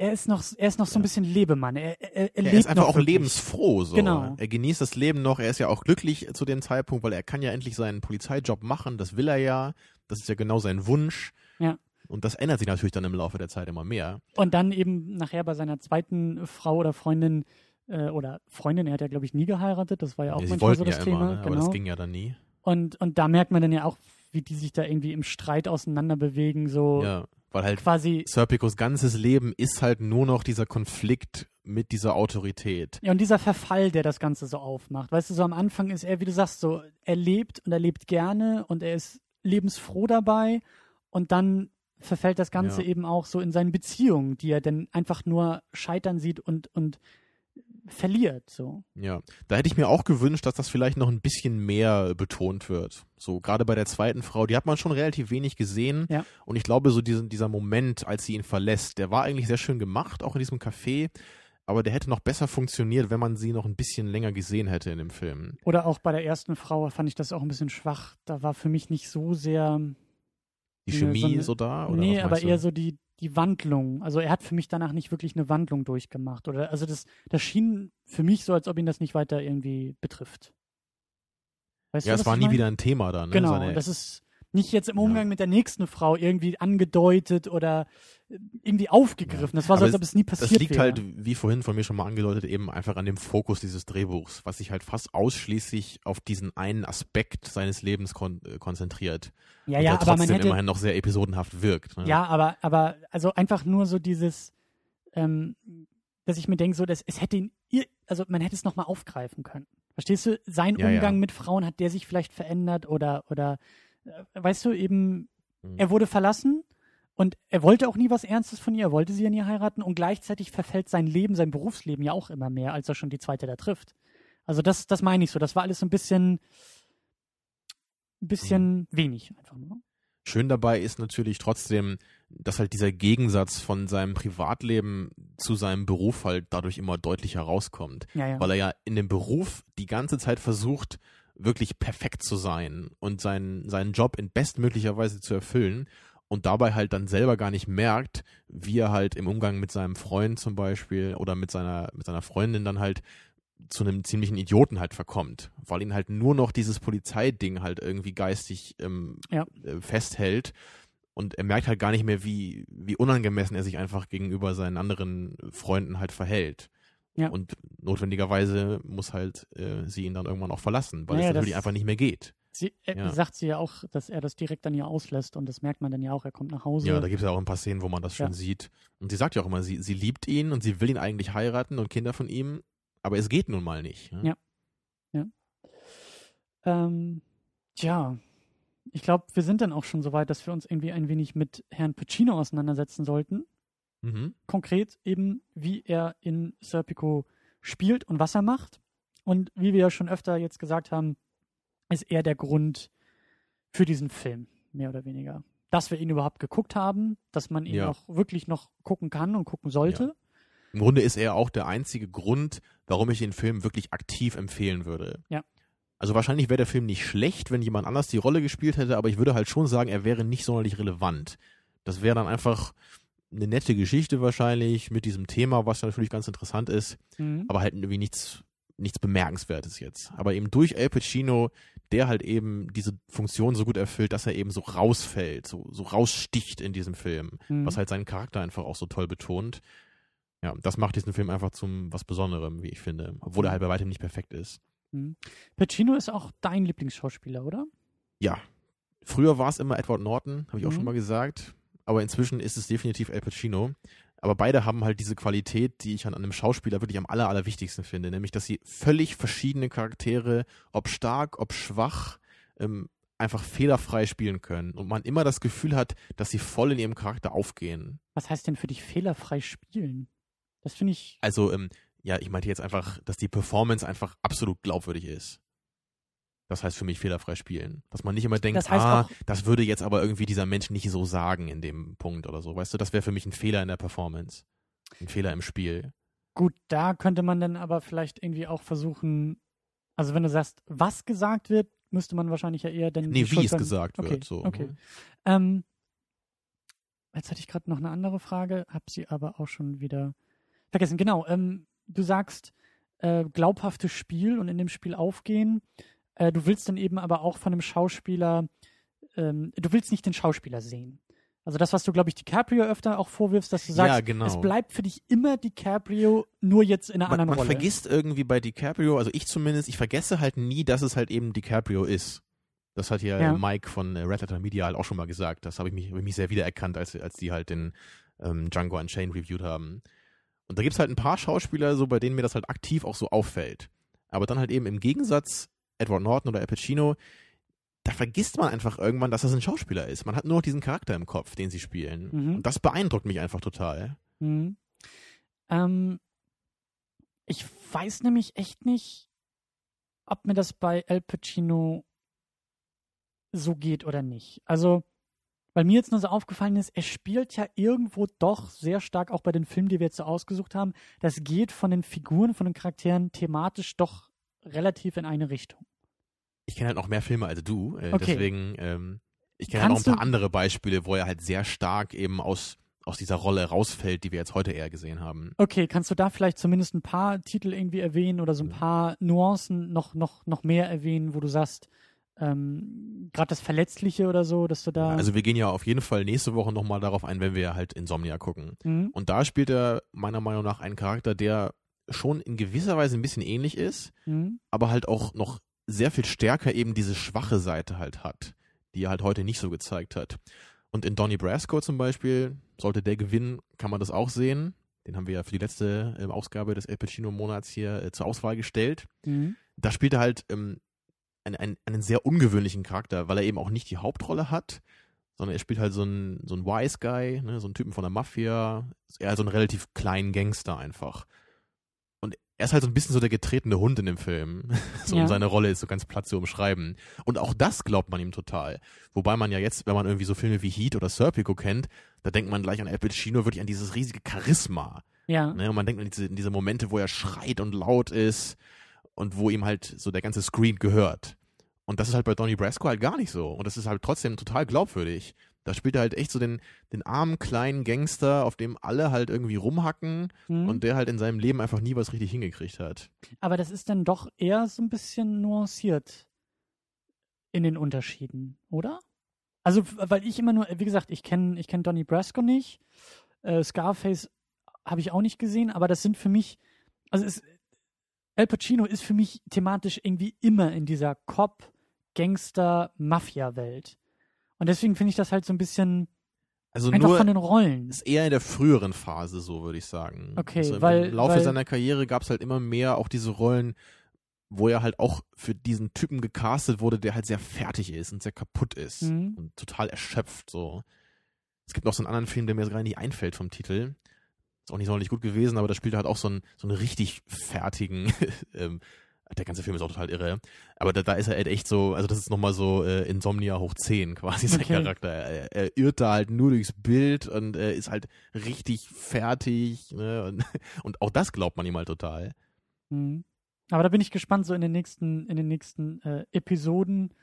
er ist noch, er ist noch so ein bisschen Lebemann. Er, er, er, Er lebt ist einfach noch auch wirklich. lebensfroh so. Genau. Er genießt das Leben noch, er ist ja auch glücklich zu dem Zeitpunkt, weil er kann ja endlich seinen Polizeijob machen, das will er ja. Das ist ja genau sein Wunsch. Ja. Und das ändert sich natürlich dann im Laufe der Zeit immer mehr. Und dann eben nachher bei seiner zweiten Frau oder Freundin äh, oder Freundin, er hat ja glaube ich nie geheiratet, das war ja auch Ja, manchmal so das ja Thema. immer, ne? aber genau. das ging ja dann nie. und, und da merkt man dann ja auch, wie die sich da irgendwie im Streit auseinander bewegen, so Ja, weil halt quasi. Serpicos ganzes Leben ist halt nur noch dieser Konflikt mit dieser Autorität. Ja, und dieser Verfall, der das Ganze so aufmacht. Weißt du, so am Anfang ist er, wie du sagst, so, er lebt und er lebt gerne und er ist lebensfroh dabei und dann verfällt das Ganze Ja. eben auch so in seinen Beziehungen, die er dann einfach nur scheitern sieht und, und verliert, so. Ja, da hätte ich mir auch gewünscht, dass das vielleicht noch ein bisschen mehr betont wird. So gerade bei der zweiten Frau, die hat man schon relativ wenig gesehen. Ja. Und ich glaube, so diesen, dieser Moment, als sie ihn verlässt, der war eigentlich sehr schön gemacht, auch in diesem Café. Aber der hätte noch besser funktioniert, wenn man sie noch ein bisschen länger gesehen hätte in dem Film. Oder auch bei der ersten Frau fand ich das auch ein bisschen schwach. Da war für mich nicht so sehr, Die Chemie so eine- so da? Oder nee, aber du? eher so die, die Wandlung. Also er hat für mich danach nicht wirklich eine Wandlung durchgemacht. Oder also das, das schien für mich so, als ob ihn das nicht weiter irgendwie betrifft. Weißt Ja, du, es war nie wieder ein Thema da. Ne? Genau, Seine, das ist nicht jetzt im Umgang Ja. mit der nächsten Frau irgendwie angedeutet oder äh, irgendwie aufgegriffen. Das war so, als ob es nie Das passiert liegt wäre. halt, wie vorhin von mir schon mal angedeutet, eben einfach an dem Fokus dieses Drehbuchs, was sich halt fast ausschließlich auf diesen einen Aspekt seines Lebens kon äh, konzentriert. ja, ja, der aber man trotzdem hätte, immerhin noch sehr episodenhaft wirkt. Ne? ja, aber, aber, also einfach nur so dieses, ähm, dass ich mir denke, so, dass es hätte ihn, also man hätte es nochmal aufgreifen können. Verstehst du? Sein Ja, ja. Umgang mit Frauen hat der sich vielleicht verändert oder, oder, weißt du, eben, Mhm. er wurde verlassen und er wollte auch nie was Ernstes von ihr, er wollte sie ja nie heiraten und gleichzeitig verfällt sein Leben, sein Berufsleben ja auch immer mehr, als er schon die zweite da trifft. Also das, das meine ich so. Das war alles so ein bisschen, ein bisschen Mhm. wenig einfach nur. Schön dabei ist natürlich trotzdem, dass halt dieser Gegensatz von seinem Privatleben zu seinem Beruf halt dadurch immer deutlich herauskommt. Ja, ja. Weil er ja in dem Beruf die ganze Zeit versucht, wirklich perfekt zu sein und seinen, seinen Job in bestmöglicher Weise zu erfüllen und dabei halt dann selber gar nicht merkt, wie er halt im Umgang mit seinem Freund zum Beispiel oder mit seiner, mit seiner Freundin dann halt zu einem ziemlichen Idioten halt verkommt, weil ihn halt nur noch dieses Polizeiding halt irgendwie geistig ähm, Ja. äh, festhält und er merkt halt gar nicht mehr, wie, wie unangemessen er sich einfach gegenüber seinen anderen Freunden halt verhält. Ja. Und notwendigerweise muss halt äh, sie ihn dann irgendwann auch verlassen, weil Naja, es natürlich einfach nicht mehr geht. Sie, er Ja. sagt sie ja auch, dass er das direkt an ihr auslässt und das merkt man dann ja auch. Er kommt nach Hause. Ja, da gibt es ja auch ein paar Szenen, wo man das schon Ja. sieht. Und sie sagt ja auch immer, sie, sie liebt ihn und sie will ihn eigentlich heiraten und Kinder von ihm, aber es geht nun mal nicht. ne? Ja. Ähm, tja, ich glaube, wir sind dann auch schon so weit, dass wir uns irgendwie ein wenig mit Herrn Pacino auseinandersetzen sollten. Mhm. Konkret eben, wie er in Serpico spielt und was er macht. Und wie wir ja schon öfter jetzt gesagt haben, ist er der Grund für diesen Film, mehr oder weniger. Dass wir ihn überhaupt geguckt haben, dass man ihn Ja. auch wirklich noch gucken kann und gucken sollte. Im Grunde ist er auch der einzige Grund, warum ich den Film wirklich aktiv empfehlen würde. Ja. Also wahrscheinlich wäre der Film nicht schlecht, wenn jemand anders die Rolle gespielt hätte, aber ich würde halt schon sagen, er wäre nicht sonderlich relevant. Das wäre dann einfach eine nette Geschichte wahrscheinlich mit diesem Thema, was natürlich ganz interessant ist, Mhm. aber halt irgendwie nichts, nichts Bemerkenswertes jetzt. Aber eben durch Al Pacino, der halt eben diese Funktion so gut erfüllt, dass er eben so rausfällt, so, so raussticht in diesem Film, Mhm. was halt seinen Charakter einfach auch so toll betont. Ja, das macht diesen Film einfach zum was Besonderem, wie ich finde, obwohl er halt bei weitem nicht perfekt ist. Mhm. Pacino ist auch dein Lieblingsschauspieler, oder? Ja, früher war es immer Edward Norton, habe ich auch Mhm. schon mal gesagt, aber inzwischen ist es definitiv Al Pacino. Aber beide haben halt diese Qualität, die ich an einem Schauspieler wirklich am aller, allerwichtigsten finde, nämlich, dass sie völlig verschiedene Charaktere, ob stark, ob schwach, ähm, einfach fehlerfrei spielen können und man immer das Gefühl hat, dass sie voll in ihrem Charakter aufgehen. Was heißt denn für dich fehlerfrei spielen? Das finde ich. Also, ähm, ja, ich meinte jetzt einfach, dass die Performance einfach absolut glaubwürdig ist. Das heißt für mich fehlerfrei spielen. Dass man nicht immer denkt, Das heißt ah, das würde jetzt aber irgendwie dieser Mensch nicht so sagen in dem Punkt oder so. Weißt du, das wäre für mich ein Fehler in der Performance. Ein Fehler im Spiel. Gut, da könnte man dann aber vielleicht irgendwie auch versuchen, also wenn du sagst, was gesagt wird, müsste man wahrscheinlich ja eher dann. Nee, wie es gesagt okay, wird. So. Okay. Ähm, jetzt hatte ich gerade noch eine andere Frage, habe sie aber auch schon wieder vergessen. Genau, ähm, du sagst äh, glaubhaftes Spiel und in dem Spiel aufgehen. Äh, du willst dann eben aber auch von einem Schauspieler, ähm, du willst nicht den Schauspieler sehen. Also das, was du, glaube ich, DiCaprio öfter auch vorwirfst, dass du sagst, Ja, genau. es bleibt für dich immer DiCaprio, nur jetzt in einer Man, anderen man Rolle. vergisst irgendwie bei DiCaprio, also ich zumindest, ich vergesse halt nie, dass es halt eben DiCaprio ist. Das hat ja, Ja. Mike von äh, Red Letter Media halt auch schon mal gesagt. Das habe ich mich, hab ich mich sehr wiedererkannt, als, als die halt den ähm, Django Unchained reviewed haben. Und da gibt's halt ein paar Schauspieler, so bei denen mir das halt aktiv auch so auffällt. Aber dann halt eben im Gegensatz, Edward Norton oder Al Pacino, da vergisst man einfach irgendwann, dass das ein Schauspieler ist. Man hat nur noch diesen Charakter im Kopf, den sie spielen. Mhm. Und das beeindruckt mich einfach total. Mhm. Ähm, ich weiß nämlich echt nicht, ob mir das bei Al Pacino so geht oder nicht. Also, weil mir jetzt nur so aufgefallen ist, er spielt ja irgendwo doch sehr stark, auch bei den Filmen, die wir jetzt so ausgesucht haben, das geht von den Figuren, von den Charakteren thematisch doch relativ in eine Richtung. Ich kenne halt noch mehr Filme als du, äh, Okay. deswegen, ähm, ich kenne halt noch ein paar du- andere Beispiele, wo er halt sehr stark eben aus, aus dieser Rolle rausfällt, die wir jetzt heute eher gesehen haben. Okay, kannst du da vielleicht zumindest ein paar Titel irgendwie erwähnen oder so ein paar Nuancen noch, noch, noch mehr erwähnen, wo du sagst, ähm, gerade das Verletzliche oder so, dass du da. Also wir gehen ja auf jeden Fall nächste Woche nochmal darauf ein, wenn wir halt Insomnia gucken. Mhm. Und da spielt er meiner Meinung nach einen Charakter, der schon in gewisser Weise ein bisschen ähnlich ist, Mhm. aber halt auch noch sehr viel stärker eben diese schwache Seite halt hat, die er halt heute nicht so gezeigt hat. Und in Donnie Brasco zum Beispiel, sollte der gewinnen, kann man das auch sehen. Den haben wir ja für die letzte äh, Ausgabe des El Pacino-Monats hier äh, zur Auswahl gestellt. Mhm. Da spielt er halt ähm, einen, einen, einen sehr ungewöhnlichen Charakter, weil er eben auch nicht die Hauptrolle hat, sondern er spielt halt so einen, so einen Wise Guy, ne, so einen Typen von der Mafia, eher so einen relativ kleinen Gangster einfach. Er ist halt so ein bisschen so der getretene Hund in dem Film. so Ja. um seine Rolle ist so ganz platt zu umschreiben. Und auch das glaubt man ihm total. Wobei man ja jetzt, wenn man irgendwie so Filme wie Heat oder Serpico kennt, da denkt man gleich an Al Pacino wirklich an dieses riesige Charisma. Ja. Ne? Und man denkt an diese, an diese Momente, wo er schreit und laut ist und wo ihm halt so der ganze Screen gehört. Und das ist halt bei Donnie Brasco halt gar nicht so. Und das ist halt trotzdem total glaubwürdig. Da spielt er halt echt so den, den armen kleinen Gangster, auf dem alle halt irgendwie rumhacken Mhm. und der halt in seinem Leben einfach nie was richtig hingekriegt hat. Aber das ist dann doch eher so ein bisschen nuanciert in den Unterschieden, oder? Also, weil ich immer nur, wie gesagt, ich kenne ich kenn Donnie Brasco nicht, äh, Scarface habe ich auch nicht gesehen, aber das sind für mich, also es, Al Pacino ist für mich thematisch irgendwie immer in dieser Cop, Gangster, Mafia-Welt. Und deswegen finde ich das halt so ein bisschen Also einfach nur von den Rollen. ist eher in der früheren Phase so, würde ich sagen. Okay, also im, weil- Im Laufe weil- seiner Karriere gab es halt immer mehr auch diese Rollen, wo er halt auch für diesen Typen gecastet wurde, der halt sehr fertig ist und sehr kaputt ist Mhm. und total erschöpft so. Es gibt noch so einen anderen Film, der mir jetzt gerade nicht einfällt vom Titel. Ist auch nicht sonderlich gut gewesen, aber da spielt er halt auch so einen, so einen richtig fertigen, ähm, der ganze Film ist auch total irre. Aber da, da ist er halt echt so, also das ist nochmal so äh, Insomnia hoch 10 quasi sein Okay. Charakter. Er, er irrt da halt nur durchs Bild und äh, ist halt richtig fertig. Ne? Und, und auch das glaubt man ihm halt total. Mhm. Aber da bin ich gespannt, so in den nächsten, in den nächsten äh, Episoden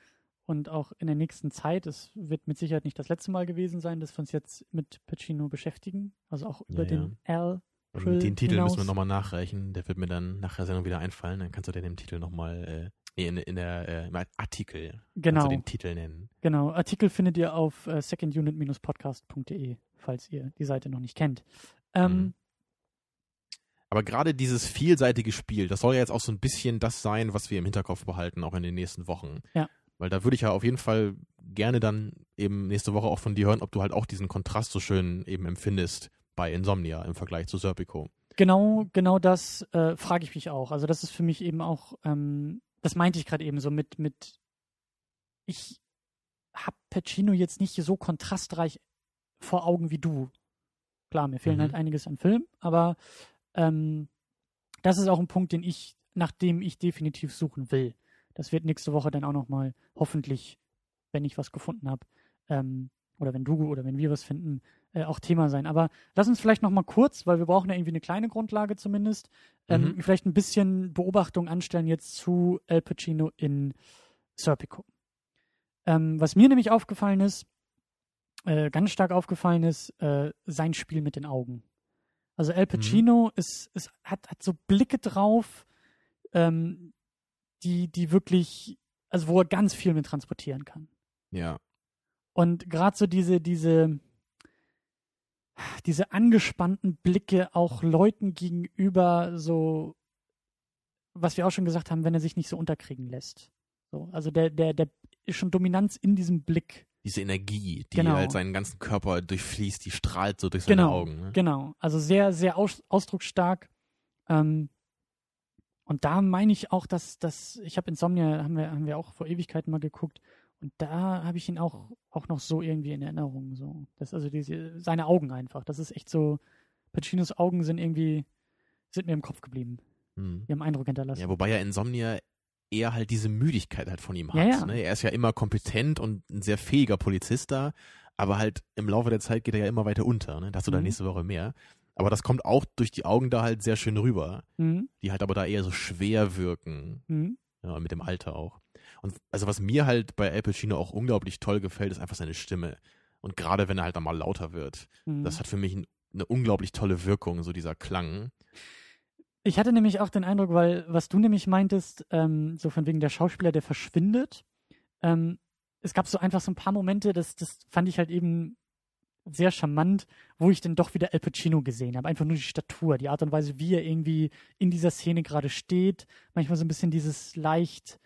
und auch in der nächsten Zeit. Es wird mit Sicherheit nicht das letzte Mal gewesen sein, dass wir uns jetzt mit Pacino beschäftigen. Also auch über Ja, den L. Trill den Titel hinaus. müssen wir nochmal nachreichen. Der wird mir dann nach der Sendung wieder einfallen. Dann kannst du den im Titel nochmal, äh, nee, in, in der, äh, im Artikel, kannst Genau, du den Titel nennen. genau. Artikel findet ihr auf äh, secondunit-podcast.de, falls ihr die Seite noch nicht kennt. Ähm, Mhm. Aber gerade dieses vielseitige Spiel, das soll ja jetzt auch so ein bisschen das sein, was wir im Hinterkopf behalten, auch in den nächsten Wochen. Ja. Weil da würde ich ja auf jeden Fall gerne dann eben nächste Woche auch von dir hören, ob du halt auch diesen Kontrast so schön eben empfindest bei Insomnia im Vergleich zu Serpico. Genau, genau das äh, frage ich mich auch. Also das ist für mich eben auch, ähm, das meinte ich gerade eben so mit, mit, ich habe Pacino jetzt nicht so kontrastreich vor Augen wie du. Klar, mir fehlen Mhm. halt einiges an Film, aber ähm, das ist auch ein Punkt, den ich, nach dem ich definitiv suchen will. Das wird nächste Woche dann auch nochmal, hoffentlich, wenn ich was gefunden habe, ähm, oder wenn du oder wenn wir was finden, äh, auch Thema sein. Aber lass uns vielleicht nochmal kurz, weil wir brauchen ja irgendwie eine kleine Grundlage zumindest, ähm, Mhm. vielleicht ein bisschen Beobachtung anstellen jetzt zu El Pacino in Serpico. Ähm, was mir nämlich aufgefallen ist, äh, ganz stark aufgefallen ist, äh, sein Spiel mit den Augen. Also El Pacino ist, ist, hat, hat so Blicke drauf, ähm, die, die wirklich, also wo er ganz viel mit transportieren kann. Ja. Und gerade so diese, diese, diese angespannten Blicke auch Leuten gegenüber, so, was wir auch schon gesagt haben, wenn er sich nicht so unterkriegen lässt. So, also der, der, der ist schon Dominanz in diesem Blick. Diese Energie, die Genau. halt seinen ganzen Körper durchfließt, die strahlt so durch seine Genau, Augen. Ne? Genau. Also sehr, sehr aus, ausdrucksstark. Ähm, und da meine ich auch, dass, dass ich habe Insomnia, haben wir, haben wir auch vor Ewigkeiten mal geguckt. Und da habe ich ihn auch, auch noch so irgendwie in Erinnerung. So. Das, also diese, seine Augen einfach. Das ist echt so, Pacinos Augen sind irgendwie, sind mir im Kopf geblieben. Hm. Die haben Eindruck hinterlassen. Ja, wobei ja Insomnia eher halt diese Müdigkeit halt von ihm hat. Ja, ja. Ne? Er ist ja immer kompetent und ein sehr fähiger Polizist da, aber halt im Laufe der Zeit geht er ja immer weiter unter. Ne? Dazu dann Mhm. nächste Woche mehr. Aber das kommt auch durch die Augen da halt sehr schön rüber, Mhm. die halt aber da eher so schwer wirken. Mhm. Ja, mit dem Alter auch. Und also was mir halt bei Al Pacino auch unglaublich toll gefällt, ist einfach seine Stimme. Und gerade wenn er halt dann mal lauter wird, Mhm. das hat für mich ein, eine unglaublich tolle Wirkung, so dieser Klang. Ich hatte nämlich auch den Eindruck, weil was du nämlich meintest, ähm, so von wegen der Schauspieler, der verschwindet. Ähm, es gab so einfach so ein paar Momente, das, das fand ich halt eben sehr charmant, wo ich dann doch wieder Al Pacino gesehen habe. Einfach nur die Statur, die Art und Weise, wie er irgendwie in dieser Szene gerade steht. Manchmal so ein bisschen dieses leicht,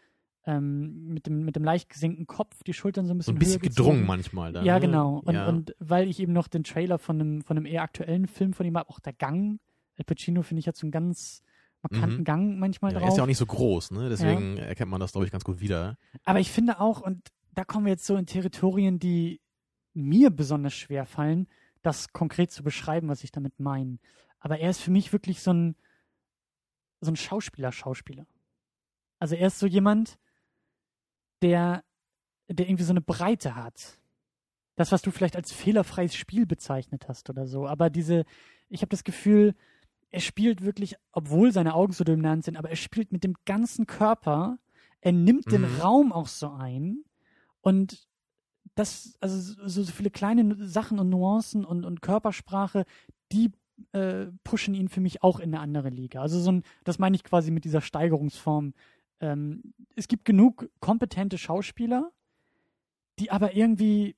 ähm, mit, dem, mit dem leicht gesenkten Kopf, die Schultern so ein So bisschen ein bisschen gedrungen manchmal. Dann, Ja, ne? genau. Und, ja. und weil ich eben noch den Trailer von einem, von einem eher aktuellen Film von ihm habe, auch der Gang. Al Pacino, finde ich, hat so einen ganz markanten Mhm. Gang manchmal ja, drauf. er ist ja auch nicht so groß, ne? deswegen erkennt man das, glaube ich, ganz gut wieder. Aber ich finde auch, und da kommen wir jetzt so in Territorien, die mir besonders schwer fallen, das konkret zu beschreiben, was ich damit meine. Aber er ist für mich wirklich so ein, so ein Schauspieler-Schauspieler. Also er ist so jemand, der, der irgendwie so eine Breite hat. Das, was du vielleicht als fehlerfreies Spiel bezeichnet hast oder so. Aber diese, ich habe das Gefühl, er spielt wirklich, obwohl seine Augen so dominant sind, aber er spielt mit dem ganzen Körper. Er nimmt den Mhm. Raum auch so ein. Und das, also so, so viele kleine Sachen und Nuancen und, und Körpersprache, die äh, pushen ihn für mich auch in eine andere Liga. Also so ein, das meine ich quasi mit dieser Steigerungsform. Ähm, es gibt genug kompetente Schauspieler, die aber irgendwie,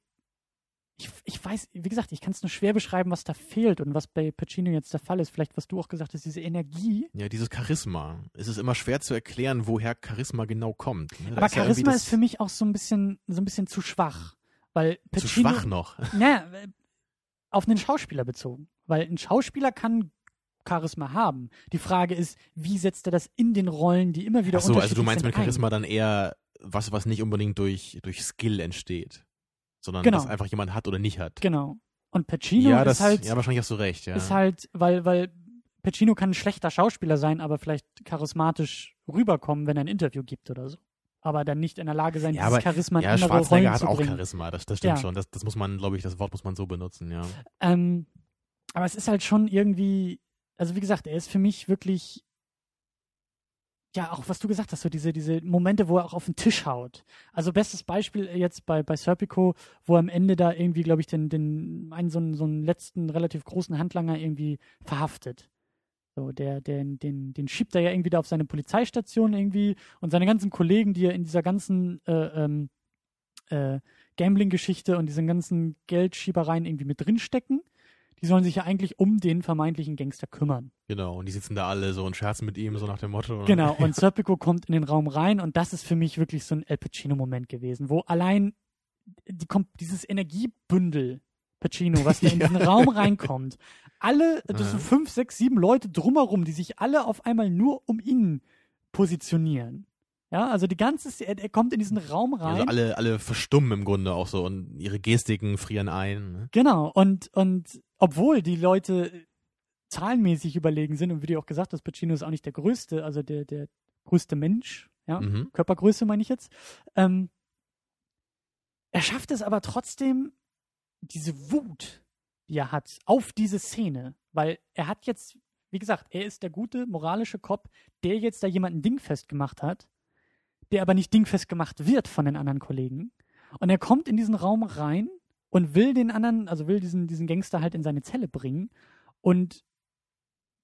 ich, ich weiß, wie gesagt, ich kann es nur schwer beschreiben, was da fehlt und was bei Pacino jetzt der Fall ist. Vielleicht, was du auch gesagt hast, diese Energie. Ja, dieses Charisma. Es ist immer schwer zu erklären, woher Charisma genau kommt. Ne? Da Aber ist ja Charisma das ist für mich auch so ein bisschen, so ein bisschen zu schwach. Weil zu Pacino, schwach noch. Naja, äh, auf einen Schauspieler bezogen. Weil ein Schauspieler kann Charisma haben. Die Frage ist, wie setzt er das in den Rollen, die immer wieder Ach so, also du unterschiedlich meinst sind, mit Charisma dann eher was, was nicht unbedingt durch, durch Skill entsteht, sondern Genau. was einfach jemand hat oder nicht hat. ein. Genau. Und Pacino ja, das, ist halt, ja, wahrscheinlich hast du recht, ja. ist halt, weil, weil Pacino kann ein schlechter Schauspieler sein, aber vielleicht charismatisch rüberkommen, wenn er ein Interview gibt oder so. Aber dann nicht in der Lage sein, Ja, dieses aber- Charisma in ja, andere Rollen hat zu auch bringen. Charisma, das, das stimmt Ja. schon. Das, das muss man, glaube ich, das Wort muss man so benutzen, ja. Ähm, aber es ist halt schon irgendwie, also wie gesagt, er ist für mich wirklich ja, auch was du gesagt hast, so diese, diese Momente, wo er auch auf den Tisch haut. Also bestes Beispiel jetzt bei, bei Serpico, wo er am Ende da irgendwie, glaube ich, den, den, einen so einen, so einen letzten relativ großen Handlanger irgendwie verhaftet. So, der, der, den, den schiebt er ja irgendwie da auf seine Polizeistation irgendwie und seine ganzen Kollegen, die er in dieser ganzen äh, ähm, äh, Gambling-Geschichte und diesen ganzen Geldschiebereien irgendwie mit drinstecken die sollen sich ja eigentlich um den vermeintlichen Gangster kümmern. Genau, und die sitzen da alle so und scherzen mit ihm, so nach dem Motto. Genau, und Serpico kommt in den Raum rein und das ist für mich wirklich so ein El Pacino-Moment gewesen, wo allein die, dieses Energiebündel Pacino, was da in diesen Raum reinkommt, alle, das sind fünf, sechs, sieben Leute drumherum, die sich alle auf einmal nur um ihn positionieren. Ja, also die ganze, er, er kommt in diesen Raum rein. Also alle, alle verstummen im Grunde auch so und ihre Gestiken frieren ein. Ne? Genau, und, und obwohl die Leute zahlenmäßig überlegen sind und wie du auch gesagt hast, Pacino ist auch nicht der größte, also der, der größte Mensch, ja, mhm. Körpergröße meine ich jetzt. Ähm, er schafft es aber trotzdem, diese Wut, die er hat, auf diese Szene, weil er hat jetzt, wie gesagt, er ist der gute moralische Cop, der jetzt da jemanden dingfest gemacht hat der aber nicht dingfest gemacht wird von den anderen Kollegen. Und er kommt in diesen Raum rein und will den anderen, also will diesen, diesen Gangster halt in seine Zelle bringen und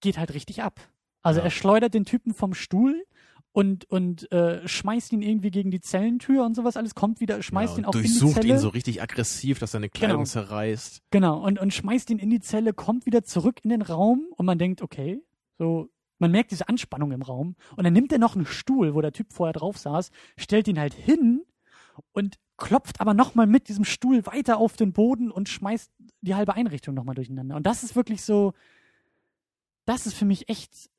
geht halt richtig ab. Also ja. er schleudert den Typen vom Stuhl und, und äh, schmeißt ihn irgendwie gegen die Zellentür und sowas alles, kommt wieder, schmeißt ja, ihn auch in die Zelle. Durchsucht ihn so richtig aggressiv, dass seine Kleidung genau. zerreißt. Genau, und, und schmeißt ihn in die Zelle, kommt wieder zurück in den Raum und man denkt, okay, so man merkt diese Anspannung im Raum. Und dann nimmt er noch einen Stuhl, wo der Typ vorher drauf saß, stellt ihn halt hin und klopft aber nochmal mit diesem Stuhl weiter auf den Boden und schmeißt die halbe Einrichtung nochmal durcheinander. Und das ist wirklich so, das ist für mich echt.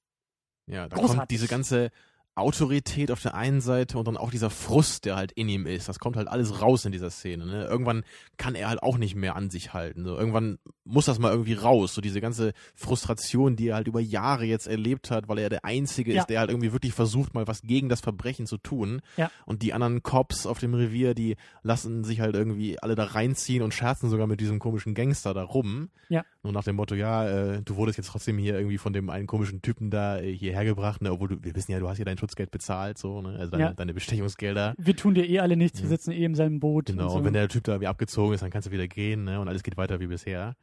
Ja, da großartig. kommt diese ganze Autorität auf der einen Seite und dann auch dieser Frust, der halt in ihm ist. Das kommt halt alles raus in dieser Szene. Ne? Irgendwann kann er halt auch nicht mehr an sich halten. So, irgendwann muss das mal irgendwie raus. So diese ganze Frustration, die er halt über Jahre jetzt erlebt hat, weil er der Einzige ja. ist, der halt irgendwie wirklich versucht, mal was gegen das Verbrechen zu tun. Ja. Und die anderen Cops auf dem Revier, die lassen sich halt irgendwie alle da reinziehen und scherzen sogar mit diesem komischen Gangster da rum. Ja. Nur nach dem Motto, ja, äh, du wurdest jetzt trotzdem hier irgendwie von dem einen komischen Typen da äh, hierher gebracht, ne? obwohl du, wir wissen ja, du hast hier dein Schutzgeld bezahlt, so, ne? also deine, ja. deine Bestechungsgelder. Wir tun dir eh alle nichts, wir sitzen eh im selben Boot. Genau, und, so. und wenn der Typ da wie abgezogen ist, dann kannst du wieder gehen ne? und alles geht weiter wie bisher.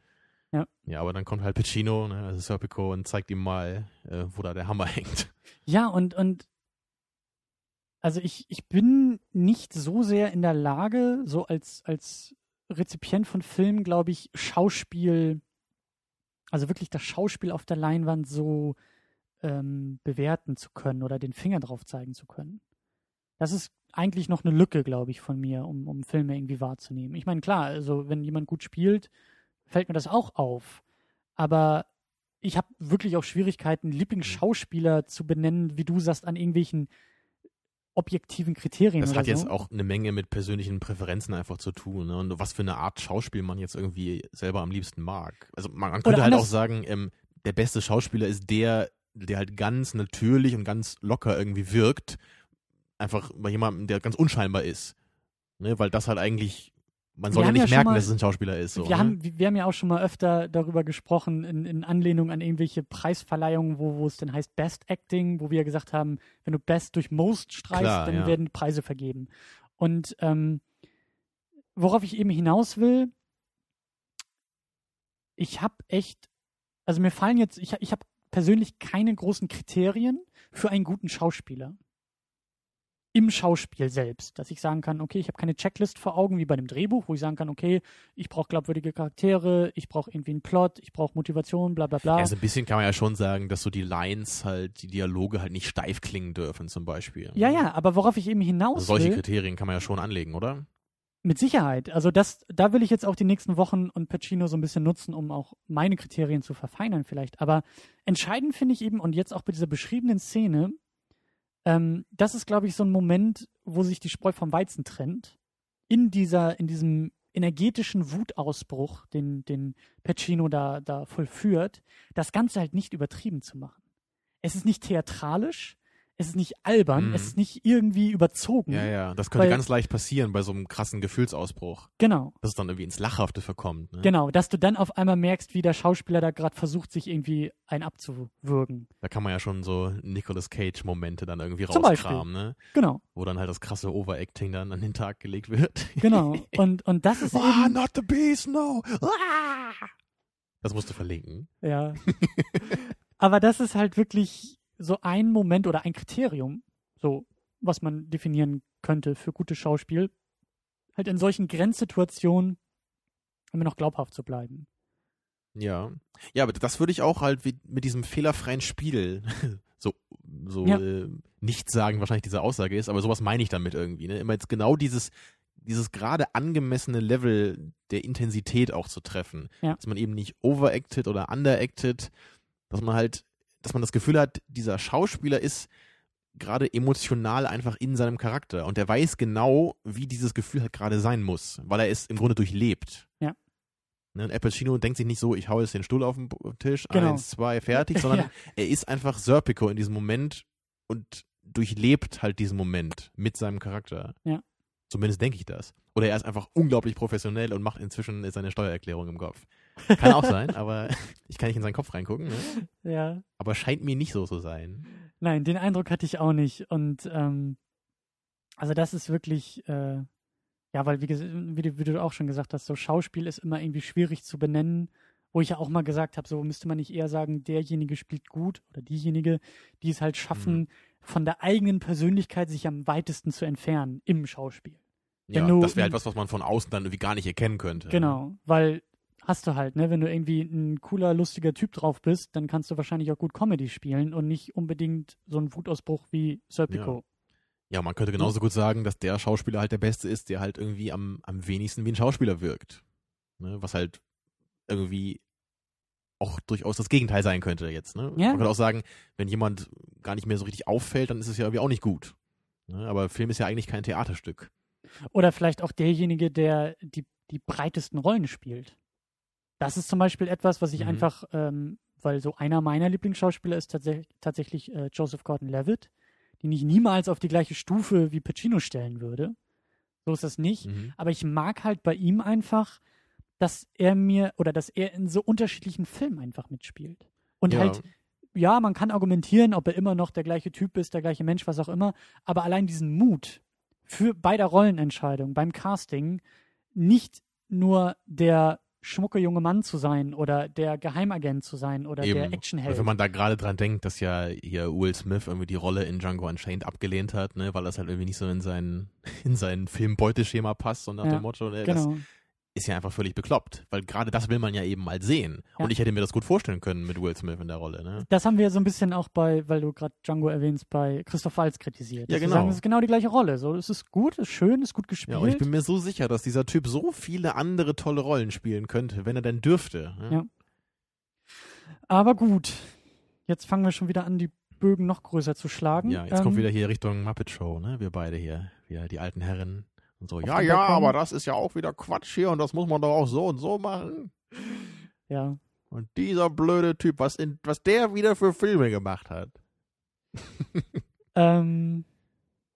Ja. Ja, aber dann kommt halt Pacino, ne? also Serpico, und zeigt ihm mal, äh, wo da der Hammer hängt. Ja, und, und also ich, ich bin nicht so sehr in der Lage, so als, als Rezipient von Filmen, glaube ich, Schauspiel also wirklich das Schauspiel auf der Leinwand so ähm, bewerten zu können oder den Finger drauf zeigen zu können. Das ist eigentlich noch eine Lücke, glaube ich, von mir, um, um Filme irgendwie wahrzunehmen. Ich meine, klar, also wenn jemand gut spielt, fällt mir das auch auf. Aber ich habe wirklich auch Schwierigkeiten, Lieblingsschauspieler zu benennen, wie du sagst, an irgendwelchen objektiven Kriterien. Das hat so. jetzt auch eine Menge mit persönlichen Präferenzen einfach zu tun ne? und was für eine Art Schauspiel man jetzt irgendwie selber am liebsten mag. Also man, man könnte halt auch sagen, ähm, der beste Schauspieler ist der, der halt ganz natürlich und ganz locker irgendwie wirkt, einfach bei jemandem, der ganz unscheinbar ist. Ne? Weil das halt eigentlich man soll ja nicht ja merken, mal, dass es ein Schauspieler ist. So, wir, ne? haben, wir haben ja auch schon mal öfter darüber gesprochen, in, in Anlehnung an irgendwelche Preisverleihungen, wo, wo es denn heißt Best Acting, wo wir gesagt haben, wenn du Best durch Most streichst, Klar, dann ja. werden Preise vergeben. Und ähm, worauf ich eben hinaus will, ich habe echt, also mir fallen jetzt, ich, ich habe persönlich keine großen Kriterien für einen guten Schauspieler im Schauspiel selbst, dass ich sagen kann, okay, ich habe keine Checklist vor Augen wie bei einem Drehbuch, wo ich sagen kann, okay, ich brauche glaubwürdige Charaktere, ich brauche irgendwie einen Plot, ich brauche Motivation, bla bla bla. Ja, so ein bisschen kann man ja schon sagen, dass so die Lines halt, die Dialoge halt nicht steif klingen dürfen zum Beispiel. Ja, ja, aber worauf ich eben hinaus also solche will, Kriterien kann man ja schon anlegen, oder? Mit Sicherheit. Also das, da will ich jetzt auch die nächsten Wochen und Pacino so ein bisschen nutzen, um auch meine Kriterien zu verfeinern vielleicht. Aber entscheidend finde ich eben, und jetzt auch bei dieser beschriebenen Szene, ähm, das ist, glaube ich, so ein Moment, wo sich die Spreu vom Weizen trennt. In dieser, in diesem energetischen Wutausbruch, den, den Pacino da, da vollführt, das Ganze halt nicht übertrieben zu machen. Es ist nicht theatralisch, es ist nicht albern, Mhm. es ist nicht irgendwie überzogen. Ja, ja. Das könnte Weil- ganz leicht passieren bei so einem krassen Gefühlsausbruch. Genau, Dass es dann irgendwie ins Lachhafte verkommt. Ne? genau. Dass du dann auf einmal merkst, wie der Schauspieler da gerade versucht, sich irgendwie ein abzuwürgen. Da kann man ja schon so Nicolas Cage-Momente dann irgendwie Zum rauskramen, ne? Genau, Wo dann halt das krasse Overacting dann an den Tag gelegt wird. genau. Und, und das ist Ah, eben, not the beast, no! Ah! Das musst du verlinken. ja. Aber das ist halt wirklich so ein Moment oder ein Kriterium, so, was man definieren könnte für gutes Schauspiel. Halt in solchen Grenzsituationen immer noch glaubhaft zu bleiben. Ja. Ja, aber das würde ich auch halt mit diesem fehlerfreien Spiel so, so Ja. äh, nicht sagen, wahrscheinlich diese Aussage ist, aber sowas meine ich damit irgendwie. Ne? Immer jetzt genau dieses, dieses gerade angemessene Level der Intensität auch zu treffen. Ja. Dass man eben nicht overacted oder underacted, dass man halt, dass man das Gefühl hat, dieser Schauspieler ist gerade emotional einfach in seinem Charakter und der weiß genau, wie dieses Gefühl halt gerade sein muss, weil er es im Grunde durchlebt. Ja. Ne, und Al Pacino denkt sich nicht so, ich hau jetzt den Stuhl auf den Tisch, Genau. eins, zwei, fertig, sondern Ja. er ist einfach Serpico in diesem Moment und durchlebt halt diesen Moment mit seinem Charakter. Ja. Zumindest denke ich das. Oder er ist einfach unglaublich professionell und macht inzwischen seine Steuererklärung im Kopf. Kann auch sein, aber ich kann nicht in seinen Kopf reingucken. Ne? Ja. Aber scheint mir nicht so zu sein. Nein, den Eindruck hatte ich auch nicht. Und ähm, also das ist wirklich, äh, ja, weil wie, wie, du, wie du auch schon gesagt hast, so Schauspiel ist immer irgendwie schwierig zu benennen, wo ich ja auch mal gesagt habe, so müsste man nicht eher sagen, derjenige spielt gut oder diejenige, die es halt schaffen, Mhm. von der eigenen Persönlichkeit sich am weitesten zu entfernen im Schauspiel. Ja, das wäre halt was, was man von außen dann irgendwie gar nicht erkennen könnte. Genau, weil hast du halt, ne, wenn du irgendwie ein cooler, lustiger Typ drauf bist, dann kannst du wahrscheinlich auch gut Comedy spielen und nicht unbedingt so einen Wutausbruch wie Serpico. Ja, man könnte genauso gut sagen, dass der Schauspieler halt der Beste ist, der halt irgendwie am, am wenigsten wie ein Schauspieler wirkt. Ne? Was halt irgendwie auch durchaus das Gegenteil sein könnte jetzt. Ne? Ja. Man könnte auch sagen, wenn jemand gar nicht mehr so richtig auffällt, dann ist es ja irgendwie auch nicht gut. Ne? Aber Film ist ja eigentlich kein Theaterstück. Oder vielleicht auch derjenige, der die, die breitesten Rollen spielt. Das ist zum Beispiel etwas, was ich Mhm. einfach, ähm, weil so einer meiner Lieblingsschauspieler ist tatsächlich, tatsächlich äh, Joseph Gordon-Levitt, den ich niemals auf die gleiche Stufe wie Pacino stellen würde. So ist das nicht. Mhm. Aber ich mag halt bei ihm einfach, dass er mir oder dass er in so unterschiedlichen Filmen einfach mitspielt. Und Ja. halt, ja, man kann argumentieren, ob er immer noch der gleiche Typ ist, der gleiche Mensch, was auch immer, aber allein diesen Mut für bei der Rollenentscheidung, beim Casting, nicht nur der schmucke junge Mann zu sein oder der Geheimagent zu sein oder der Eben. Und Actionheld. wenn man da gerade dran denkt, dass ja hier Will Smith irgendwie die Rolle in Django Unchained abgelehnt hat, ne, weil das halt irgendwie nicht so in sein, in sein Filmbeuteschema passt, so nach Ja, dem Motto, ne, das genau. Ist ja einfach völlig bekloppt, weil gerade das will man ja eben mal sehen. Ja. Und ich hätte mir das gut vorstellen können mit Will Smith in der Rolle, ne? Das haben wir so ein bisschen auch bei, weil du gerade Django erwähnst, bei Christoph Waltz kritisiert. Ja, genau. Sagen, es ist genau die gleiche Rolle. So, es ist gut, es ist schön, es ist gut gespielt. Ja, und ich bin mir so sicher, dass dieser Typ so viele andere tolle Rollen spielen könnte, wenn er denn dürfte. Ne? Ja. Aber gut, jetzt fangen wir schon wieder an, die Bögen noch größer zu schlagen. Ja, jetzt Ähm, kommt wieder hier Richtung Muppet Show, ne? Wir beide hier, wir die alten Herren und so. Ja, ja, Balkon. aber das ist ja auch wieder Quatsch hier und das muss man doch auch so und so machen. Ja, Und dieser blöde Typ, was in, was der wieder für Filme gemacht hat. ähm,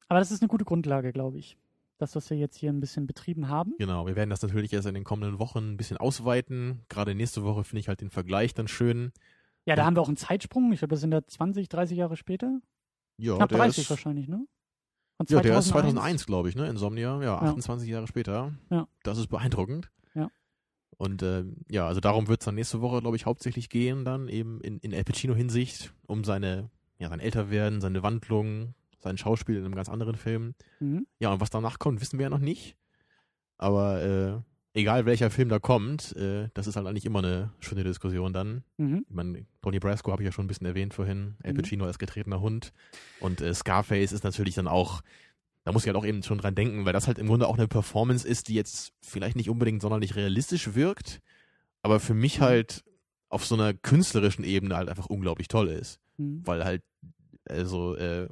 aber das ist eine gute Grundlage, glaube ich. Das, was wir jetzt hier ein bisschen betrieben haben. Genau, wir werden das natürlich erst in den kommenden Wochen ein bisschen ausweiten. Gerade nächste Woche finde ich halt den Vergleich dann schön. Ja, da Ja. haben wir auch einen Zeitsprung. Ich glaube, das sind da 20, 30 Jahre später. Ja, Knapp der 30 ist, wahrscheinlich, ne? Von Ja, der ist 2001, glaube ich, ne? Insomnia, ja, Ja. 28 Jahre später. Ja. Das ist beeindruckend. Ja. Und ähm, ja, also darum wird es dann nächste Woche, glaube ich, hauptsächlich gehen, dann eben in, in El Pacino-Hinsicht, um seine, ja, sein Älterwerden, seine Wandlung, sein Schauspiel in einem ganz anderen Film. Mhm. Ja, und was danach kommt, wissen wir ja noch nicht. Aber äh, egal welcher Film da kommt, äh, das ist halt eigentlich immer eine schöne Diskussion dann. Mhm. Ich meine, Donnie Brasco habe ich ja schon ein bisschen erwähnt vorhin. Al Mhm. Pacino als getretener Hund. Und äh, Scarface ist natürlich dann auch, da muss ich halt auch eben schon dran denken, weil das halt im Grunde auch eine Performance ist, die jetzt vielleicht nicht unbedingt sonderlich realistisch wirkt, aber für mich Mhm. halt auf so einer künstlerischen Ebene halt einfach unglaublich toll ist. Mhm. Weil halt, also äh,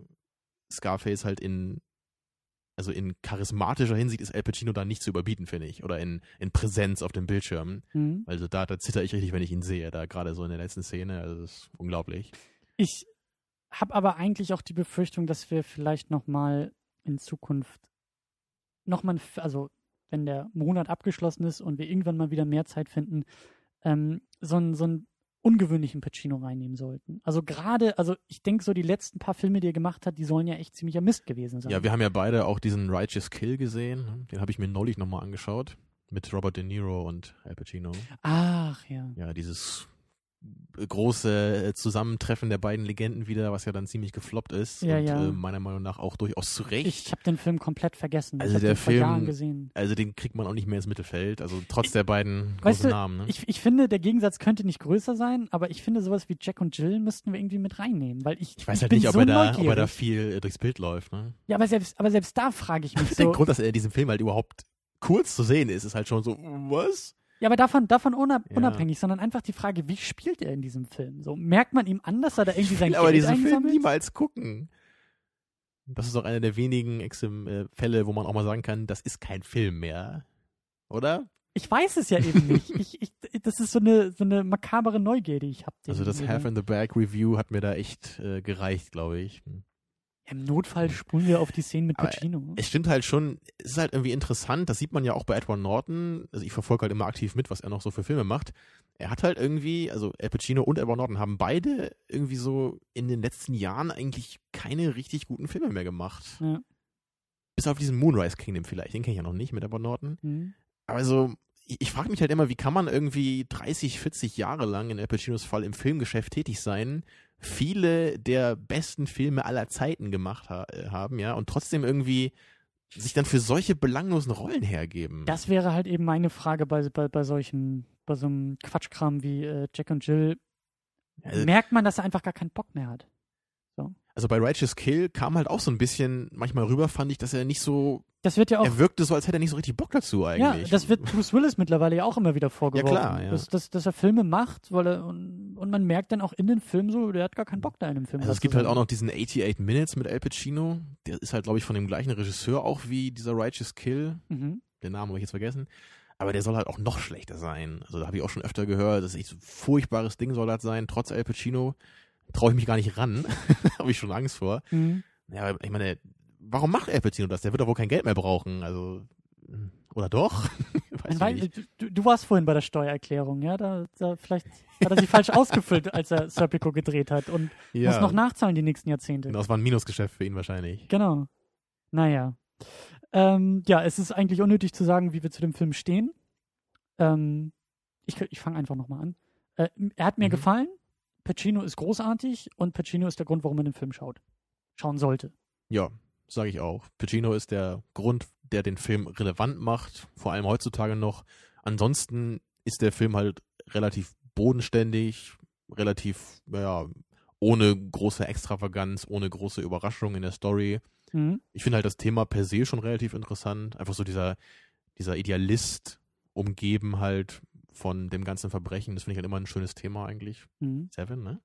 Scarface halt in, also in charismatischer Hinsicht ist Al Pacino da nicht zu überbieten, finde ich. Oder in, in Präsenz auf dem Bildschirm. Mhm. Also da, da zitter ich richtig, wenn ich ihn sehe, da gerade so in der letzten Szene. Also das ist unglaublich. Ich habe aber eigentlich auch die Befürchtung, dass wir vielleicht nochmal in Zukunft nochmal, also wenn der Monat abgeschlossen ist und wir irgendwann mal wieder mehr Zeit finden, ähm, so ein, so ein ungewöhnlichen Pacino reinnehmen sollten. Also gerade, also ich denke so die letzten paar Filme, die er gemacht hat, die sollen ja echt ziemlicher Mist gewesen sein. Ja, wir haben ja beide auch diesen Righteous Kill gesehen. Den habe ich mir neulich nochmal angeschaut. Mit Robert De Niro und Al Pacino. Ach ja. Ja, dieses große äh, Zusammentreffen der beiden Legenden wieder, was ja dann ziemlich gefloppt ist Ja, und ja. Äh, meiner Meinung nach auch durchaus zu Recht. Ich habe den Film komplett vergessen. Also ich der Film- gesehen. also den kriegt man auch nicht mehr ins Mittelfeld, also trotz der beiden Weißt großen du, Namen. Ne? Ich, ich finde, der Gegensatz könnte nicht größer sein, aber ich finde, sowas wie Jack und Jill müssten wir irgendwie mit reinnehmen, weil ich, ich weiß ich halt nicht, ob, so er da, ob er da viel äh, durchs Bild läuft. Ne? ja, aber selbst, aber selbst da frage ich mich Der so. Grund, dass er in diesem Film halt überhaupt kurz zu sehen ist, ist halt schon so, was? Ja, aber davon, davon unab Ja. unabhängig, sondern einfach die Frage, wie spielt er in diesem Film? So, merkt man ihm an, dass er da irgendwie sein aber diesen Film niemals gucken. Das ist auch einer der wenigen äh, Fälle, wo man auch mal sagen kann, das ist kein Film mehr. Oder? Ich weiß es ja eben nicht. Ich, ich, das ist so eine, so eine makabere Neugier, die ich habe. Also das Half in the Bag Review hat mir da echt äh, gereicht, glaube ich. Im Notfall spulen wir auf die Szenen mit Aber Pacino. Es stimmt halt schon, es ist halt irgendwie interessant, das sieht man ja auch bei Edward Norton, also ich verfolge halt immer aktiv mit, was er noch so für Filme macht. Er hat halt irgendwie, also Al Pacino und Edward Norton haben beide irgendwie so in den letzten Jahren eigentlich keine richtig guten Filme mehr gemacht. Ja. Bis auf diesen Moonrise Kingdom vielleicht, den kenne ich ja noch nicht mit Edward Norton. Hm. Aber so, ich, ich frage mich halt immer, wie kann man irgendwie 30, 40 Jahre lang in Al Pacinos Fall im Filmgeschäft tätig sein, viele der besten Filme aller Zeiten gemacht ha äh, haben, ja, und trotzdem irgendwie sich dann für solche belanglosen Rollen hergeben. Das wäre halt eben meine Frage bei, bei, bei solchen, bei so einem Quatschkram wie äh, Jack und Jill. Also- Merkt man, dass er einfach gar keinen Bock mehr hat. Also bei Righteous Kill kam halt auch so ein bisschen manchmal rüber, fand ich, dass er nicht so, Das wird ja auch er wirkte so, als hätte er nicht so richtig Bock dazu Ja, eigentlich. das wird Bruce Willis mittlerweile ja auch immer wieder vorgeworfen. klar, ja. Dass, dass, dass er Filme macht, weil er, und, und man merkt dann auch in den Filmen so, der hat gar keinen Bock da in dem Film. Also es gibt halt auch noch diesen 88 Minutes mit Al Pacino. Der ist halt, glaube ich, von dem gleichen Regisseur auch wie dieser Righteous Kill. Mhm. Den Namen habe ich jetzt vergessen. Aber der soll halt auch noch schlechter sein. Also da habe ich auch schon öfter gehört, das ist echt so ein furchtbares Ding soll das sein. Trotz Al Pacino traue ich mich gar nicht ran. habe ich schon Angst vor. Mhm. Ja, aber ich meine, warum macht Al Pacino das? Der wird doch wohl kein Geld mehr brauchen. Also, oder doch? Weil, du, du warst vorhin bei der Steuererklärung, ja? Da, da vielleicht hat er sie falsch ausgefüllt, als er Serpico gedreht hat und Ja, muss noch nachzahlen die nächsten Jahrzehnte. genau, das war ein Minusgeschäft für ihn wahrscheinlich. Genau. Naja. Ähm, ja, es ist eigentlich unnötig zu sagen, wie wir zu dem Film stehen. Ähm, ich ich fange einfach nochmal an. Äh, er hat mir Mhm. gefallen. Pacino ist großartig und Pacino ist der Grund, warum man den Film schaut. Schauen sollte. Ja, sage ich auch. Pacino ist der Grund, der den Film relevant macht, vor allem heutzutage noch. Ansonsten ist der Film halt relativ bodenständig, relativ, ja, ohne große Extravaganz, ohne große Überraschung in der Story. Mhm. Ich finde halt das Thema per se schon relativ interessant. Einfach so dieser, dieser Idealist umgeben halt von dem ganzen Verbrechen. Das finde ich halt immer ein schönes Thema eigentlich. Mhm. Seven, ne?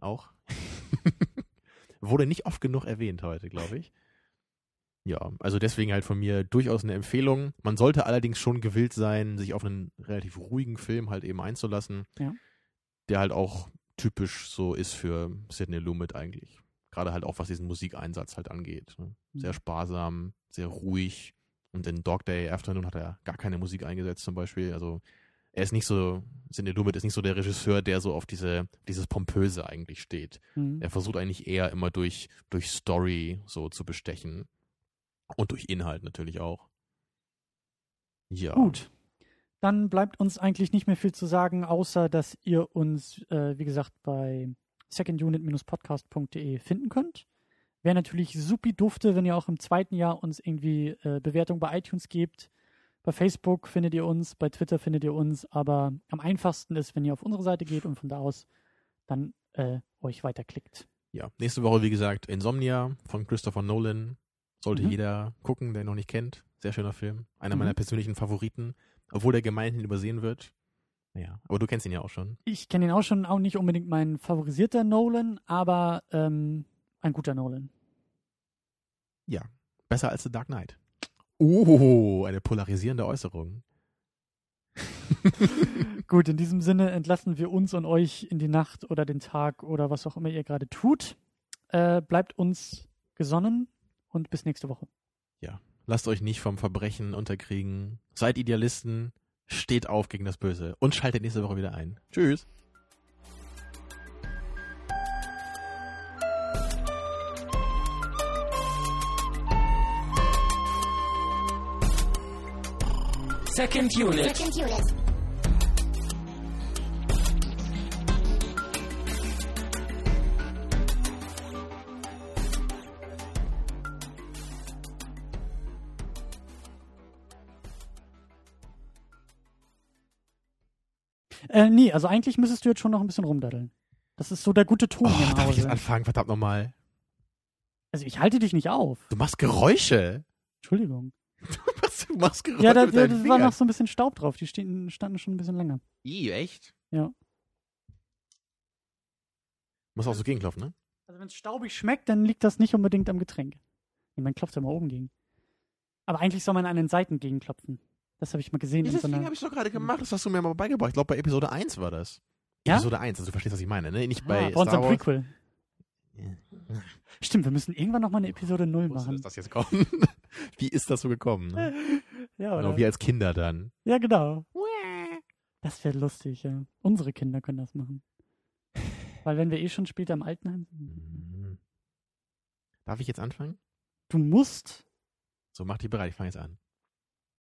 Auch. Wurde nicht oft genug erwähnt heute, glaube ich. Ja, also deswegen halt von mir durchaus eine Empfehlung. Man sollte allerdings schon gewillt sein, sich auf einen relativ ruhigen Film halt eben einzulassen. Ja. Der halt auch typisch so ist für Sidney Lumet eigentlich. Gerade halt auch was diesen Musikeinsatz halt angeht. Ne? Sehr Mhm. sparsam, sehr ruhig. Und in Dog Day Afternoon hat er gar keine Musik eingesetzt zum Beispiel. Also er ist nicht so, Sidney Lumet ist nicht so der Regisseur, der so auf diese, dieses Pompöse eigentlich steht. Mhm. Er versucht eigentlich eher immer durch, durch Story so zu bestechen. Und durch Inhalt natürlich auch. Ja. Gut. Dann bleibt uns eigentlich nicht mehr viel zu sagen, außer dass ihr uns, äh, wie gesagt, bei secondunit-podcast.de finden könnt. Wäre natürlich supi dufte, wenn ihr auch im zweiten Jahr uns irgendwie äh, Bewertung bei iTunes gebt. Bei Facebook findet ihr uns, bei Twitter findet ihr uns, aber am einfachsten ist, wenn ihr auf unsere Seite geht und von da aus dann äh, euch weiterklickt. Ja. Nächste Woche, wie gesagt, Insomnia von Christopher Nolan. Sollte Mhm. jeder gucken, der ihn noch nicht kennt. Sehr schöner Film. Einer Mhm. meiner persönlichen Favoriten. Obwohl der gemeinhin übersehen wird. Ja. Aber du kennst ihn ja auch schon. Ich kenne ihn auch schon, auch nicht unbedingt mein favorisierter Nolan, aber ähm, ein guter Nolan. Ja. Besser als The Dark Knight. Oh, eine polarisierende Äußerung. Gut, in diesem Sinne entlassen wir uns und euch in die Nacht oder den Tag oder was auch immer ihr gerade tut. äh, bleibt uns gesonnen und bis nächste Woche. Lasst euch nicht vom Verbrechen unterkriegen. Seid Idealisten. Steht auf gegen das Böse. Und schaltet nächste Woche wieder ein. Tschüss. Second unit. Second unit. Äh, nee, also eigentlich müsstest du jetzt schon noch ein bisschen rumdaddeln. Das ist so der gute Ton Oh, hier im darf ich jetzt Hause. anfangen? Verdammt nochmal. Also ich halte dich nicht auf. Du machst Geräusche. Entschuldigung. Machst Geräusche Ja, da, da, war noch so ein bisschen Staub drauf. Die stehen, standen schon ein bisschen länger. Ih, echt? Ja. Muss auch so gegenklopfen, ne? Also wenn es staubig schmeckt, dann liegt das nicht unbedingt am Getränk. Nee, man klopft ja mal oben gegen. Aber eigentlich soll man an den Seiten gegenklopfen. Das habe ich mal gesehen. in so einer- habe ich doch gerade gemacht. Das hast du mir mal beigebracht. Ich glaube, bei Episode 1 war das. Ja? Episode 1, also du verstehst, was ich meine, ne? Nicht bei ah, bei unserem Star Wars. Prequel. Stimmt, wir müssen irgendwann noch mal eine Episode 0 Ich wusste, machen. dass das jetzt kommt. Wie ist das so gekommen? Ne? Ja, Genau, oder? wir als Kinder dann. ja, genau. Das wäre lustig, ja. Unsere Kinder können das machen. Weil wenn wir eh schon später im Altenheim sind. Mhm. Darf ich jetzt anfangen? Du musst. So, mach dich bereit, ich fange jetzt an.